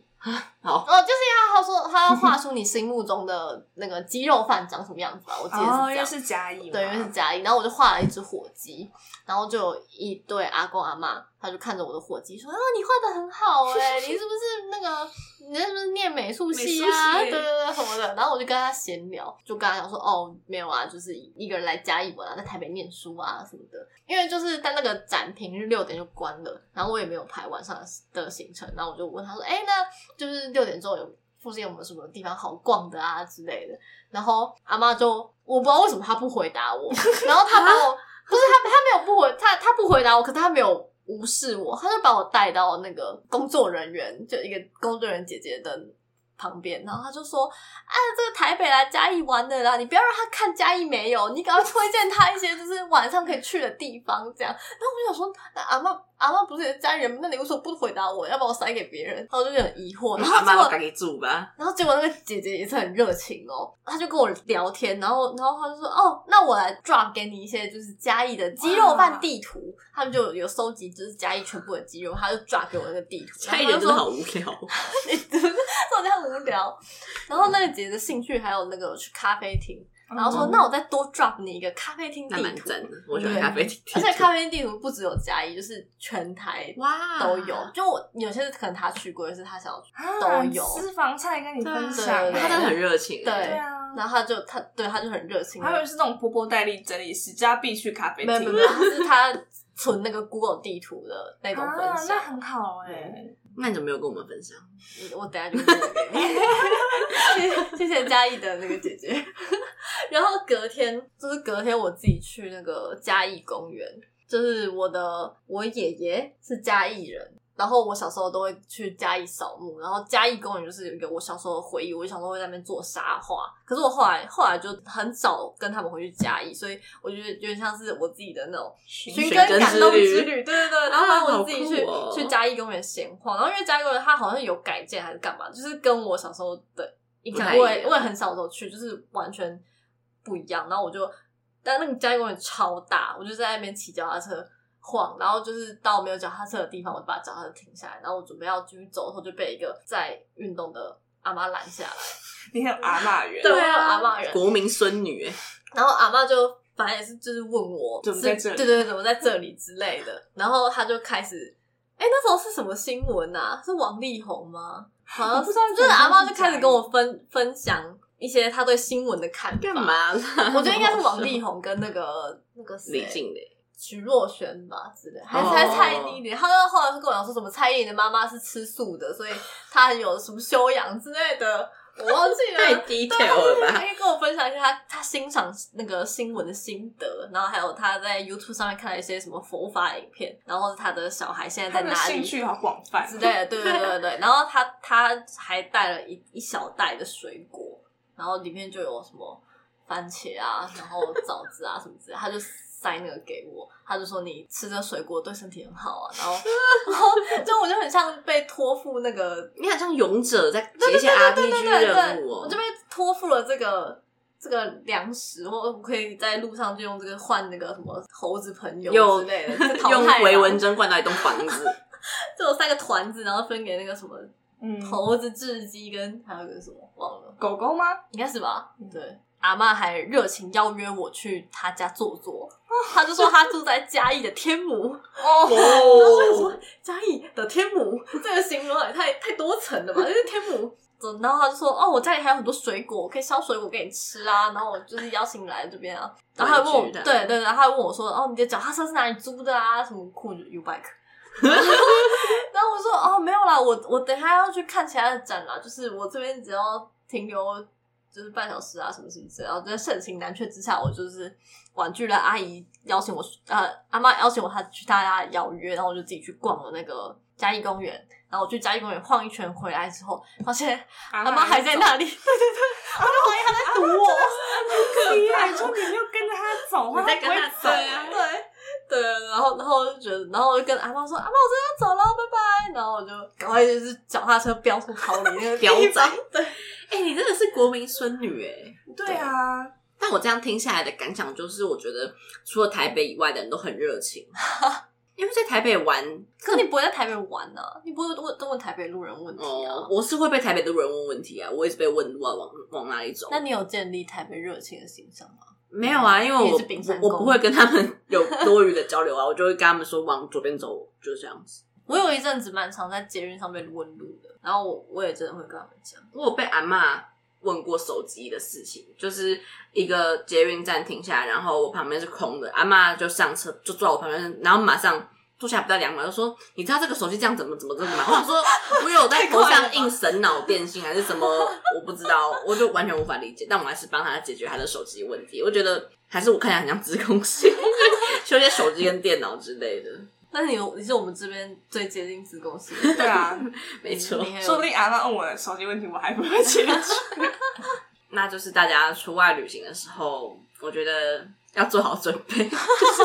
[SPEAKER 3] 好
[SPEAKER 4] 哦，就是因为他说他要画出你心目中的那个鸡肉饭长什么样子吧，我记得是这样。
[SPEAKER 1] 哦，因为是嘉义，
[SPEAKER 4] 对，因为是嘉义。然后我就画了一只火鸡，然后就有一对阿公阿妈，他就看着我的火鸡说：“啊，你画的很好哎，你是不是那个？你是不是念美术系啊？对对对，什么的。”然后我就跟他闲聊，就跟他讲说：“哦，没有啊，就是一个人来嘉义玩啊，在台北念书啊什么的。因为就是在那个展平日六点就关了，然后我也没有排晚上的行程，然后我就问他说：‘哎，那就是六点之后有附近有没有什么地方好逛的啊之类的？’然后阿妈就我不知道为什么她不回答我，然后她把我。”不是她她没有不回她她不回答我，可是她没有无视我，她就把我带到那个工作人员，就一个工作人员姐姐的旁边，然后他就说：“啊，这个台北来嘉义玩的啦，你不要让他看嘉义没有，你赶快推荐他一些就是晚上可以去的地方，这样。”然后我就想说，那阿嬷。阿妈不是也是家人，那你为什么不回答我？要把我塞给别人？然后我就很疑惑。然后
[SPEAKER 3] 阿妈赶紧住吧。
[SPEAKER 4] 然后结果那个姐姐也是很热情哦，她就跟我聊天，然后然后她就说：“哦，那我来 drop 给你一些就是嘉义的鸡肉饭地图。”他们就有收集就是嘉义全部的鸡肉，她就 drop 给我那个地图。
[SPEAKER 3] 嘉义人真的好无聊，
[SPEAKER 4] 你真的这样无聊。然后那个姐姐的兴趣还有那个去咖啡厅。然后说，那我再多 drop 你一个咖啡厅地图。那蛮赞的，
[SPEAKER 3] 我喜欢咖啡厅。
[SPEAKER 4] 而且咖啡厅地图不只有嘉义，就是全台哇都有。就我有些可能他去过，是他想要去都有
[SPEAKER 1] 私房菜跟你分享，
[SPEAKER 3] 他真的很热情。
[SPEAKER 4] 对啊，然后他就他对他就很热情。
[SPEAKER 1] 还有是那种波波代理整理师，家必去咖啡厅。
[SPEAKER 4] 没有没有，他是他存那个 Google 地图的那种分享，
[SPEAKER 1] 那很好哎。
[SPEAKER 3] 那你怎么没有跟我们分享？
[SPEAKER 4] 我等下就给你。谢谢嘉义的那个姐姐。然后隔天就是隔天，我自己去那个嘉义公园，就是我的我爷爷是嘉义人。然后我小时候都会去嘉义扫墓，然后嘉义公园就是有一个我小时候的回忆，我小时候会在那边做沙画。可是我后来后来就很少跟他们回去嘉义，所以我觉得有点像是我自己的那种寻根感动之旅。对对对，然后我自己去、去嘉义公园闲晃，然后因为嘉义公园它好像有改建还是干嘛，就是跟我小时候的印象，我也我也很少时候去，就是完全不一样。然后我就，但那个嘉义公园超大，我就在那边骑脚踏车。晃，然后就是到没有脚踏车的地方，我就把脚踏车停下来，然后我准备要继续走的时候，就被一个在运动的阿妈拦下来。
[SPEAKER 1] 你看阿妈人，
[SPEAKER 4] 对啊，阿妈人，
[SPEAKER 3] 国民孙女。
[SPEAKER 4] 然后阿妈就反正也是就是问我
[SPEAKER 1] 怎么在这里，
[SPEAKER 4] 对对对，怎么在这里之类的。然后他就开始，哎，那时候是什么新闻啊？是王力宏吗？好像
[SPEAKER 1] 不知道，
[SPEAKER 4] 就是阿妈就开始跟我分分享一些他对新闻的看法。
[SPEAKER 3] 干嘛？
[SPEAKER 4] 我觉得应该是王力宏跟那个那个谁。
[SPEAKER 3] 李静蕾。
[SPEAKER 4] 徐若瑄吧之类，还是还蔡依林。他就后来是跟我讲说什么蔡依林的妈妈是吃素的，所以她很有什么修养之类的，我忘记了。
[SPEAKER 3] 太 detail 了吧？
[SPEAKER 4] 他可以跟我分享一下他他欣赏那个新闻的心得，然后还有他在 YouTube 上面看了一些什么佛法影片，然后他的小孩现在在哪里？
[SPEAKER 1] 兴趣好广泛
[SPEAKER 4] 之类的。对对对对对。然后他他还带了一一小袋的水果，然后里面就有什么番茄啊，然后枣子啊什么之类的，他就。塞那个给我，他就说你吃这水果对身体很好啊，然后，然后就我就很像被托付那个，
[SPEAKER 3] 你很像勇者在接一些 RPG 任务，
[SPEAKER 4] 我就被托付了这个这个粮食，或我可以在路上就用这个换那个什么猴子朋友之类的，
[SPEAKER 3] 用回文针换到一栋房子，
[SPEAKER 4] 就有三个团子，然后分给那个什么嗯猴子、雉鸡跟还有一个什么忘了
[SPEAKER 1] 狗狗吗？
[SPEAKER 4] 应该是吧？对。阿妈还热情邀约我去她家坐坐，她就说她住在嘉义的天母哦，然后嘉义的天母这个形容也太太多层了吧？就是天母，然后他就说哦，我家里还有很多水果，我可以削水果给你吃啊。然后我就是邀请你来这边啊，然后他问我，对对对，然后他问我说哦，你的脚踏车是哪里租的啊？什么酷 U bike？然后我说哦，没有啦，我我等下要去看其他的展啦，就是我这边只要停留。就是半小时啊，什么什么之类，然后在盛情难却之下，我就是婉拒了阿姨邀请我，呃，阿妈邀请我，她去她家邀约，然后我就自己去逛了那个嘉义公园，然后我去嘉义公园晃一圈回来之后，发现阿妈还在那里，对对对，我就怀疑她在堵我，
[SPEAKER 1] 可以啊，说 你没有跟着她走，
[SPEAKER 4] 你在跟她走。啊，对。对，然后，然后我就觉得，然后我就跟阿妈说：“阿妈，我真的要走了，拜拜。”然后我就赶快就是脚踏车飙出桃李那个飙仔。对，
[SPEAKER 3] 哎、欸，你真的是国民孙女哎。
[SPEAKER 1] 对啊，
[SPEAKER 3] 但我这样听下来的感想就是，我觉得除了台北以外的人都很热情，因为在台北玩，
[SPEAKER 4] 可你不会在台北玩呢、啊？你不会问都问台北路人问题啊？
[SPEAKER 3] 哦、我是会被台北路人问问题啊，我一直被问路啊，往往哪里走？
[SPEAKER 4] 那你有建立台北热情的形象吗？
[SPEAKER 3] 没有啊，因为我我，我不会跟他们 有多余的交流啊，我就会跟他们说往左边走，就是这样子。
[SPEAKER 4] 我有一阵子蛮常在捷运上面问路的，然后我我也真的会跟他们讲。
[SPEAKER 3] 我有被阿妈问过手机的事情，就是一个捷运站停下来，然后我旁边是空的，阿妈就上车就坐我旁边，然后马上。坐下不到两秒，就说：“你知道这个手机这样怎么怎么怎么吗？”我想说：“我有在头上印神脑电信还是什么？我不知道，我就完全无法理解。但我还是帮他解决他的手机问题。我觉得还是我看起来很像资工系，修些手机跟电脑之类的。
[SPEAKER 4] 但是你你是我们这边最接近资工系，
[SPEAKER 1] 对啊，
[SPEAKER 3] 没错。
[SPEAKER 1] 说不定阿妈问我的手机问题，我还不会解决。
[SPEAKER 3] 那就是大家出外旅行的时候，我觉得。”要做好准备，就是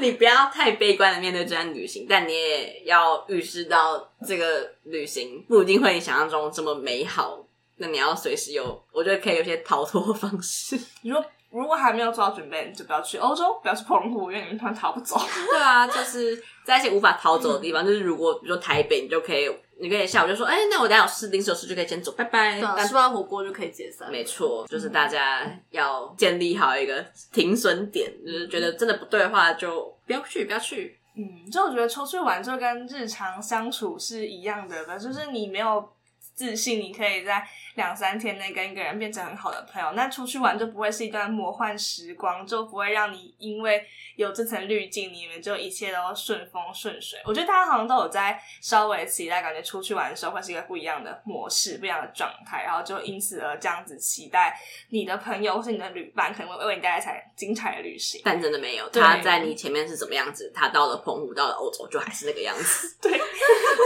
[SPEAKER 3] 你不要太悲观的面对这段旅行，但你也要预示到这个旅行不一定会你想象中这么美好。那你要随时有，我觉得可以有些逃脱方式。
[SPEAKER 1] 你说如果还没有做好准备，你就不要去欧洲，不要去澎湖，因为你们突然逃不走。
[SPEAKER 3] 对啊，就是在一些无法逃走的地方，嗯、就是如果比如说台北，你就可以。你可以下午就说，哎、欸，那我等下有事，临时有事就可以先走，拜拜。
[SPEAKER 4] 对、啊，吃完火锅就可以解散。
[SPEAKER 3] 没错，就是大家要建立好一个停损点，嗯、就是觉得真的不对的话，就不要去，不要去。
[SPEAKER 1] 嗯，就我觉得出去玩就跟日常相处是一样的吧，就是你没有。自信，你可以在两三天内跟一个人变成很好的朋友。那出去玩就不会是一段魔幻时光，就不会让你因为有这层滤镜，你们就一切都顺风顺水。我觉得大家好像都有在稍微期待，感觉出去玩的时候会是一个不一样的模式、不一样的状态，然后就因此而这样子期待你的朋友或是你的旅伴可能会为你带来才精彩的旅行。
[SPEAKER 5] 但真的没有，他在你前面是怎么样子，他到了澎湖、到了欧洲就还是那个样子。
[SPEAKER 1] 对，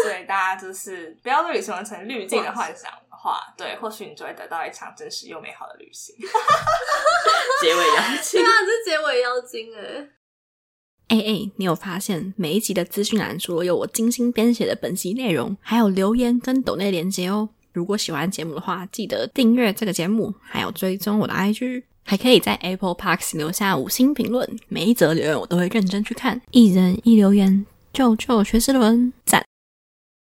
[SPEAKER 1] 所以大家就是不要对旅行完成滤镜的幻想的话，对，或许你就会得到一场真实又美好的旅行。
[SPEAKER 5] 结尾妖精，
[SPEAKER 4] 对啊，这是结尾妖精哎。
[SPEAKER 3] 哎哎，你有发现每一集的资讯栏除了有我精心编写的本集内容，还有留言跟抖内连接哦。如果喜欢节目的话，记得订阅这个节目，还有追踪我的 IG，还可以在 Apple Podcast 留下五星评论，每一则留言我都会认真去看，一人一留言。救救学之伦，赞！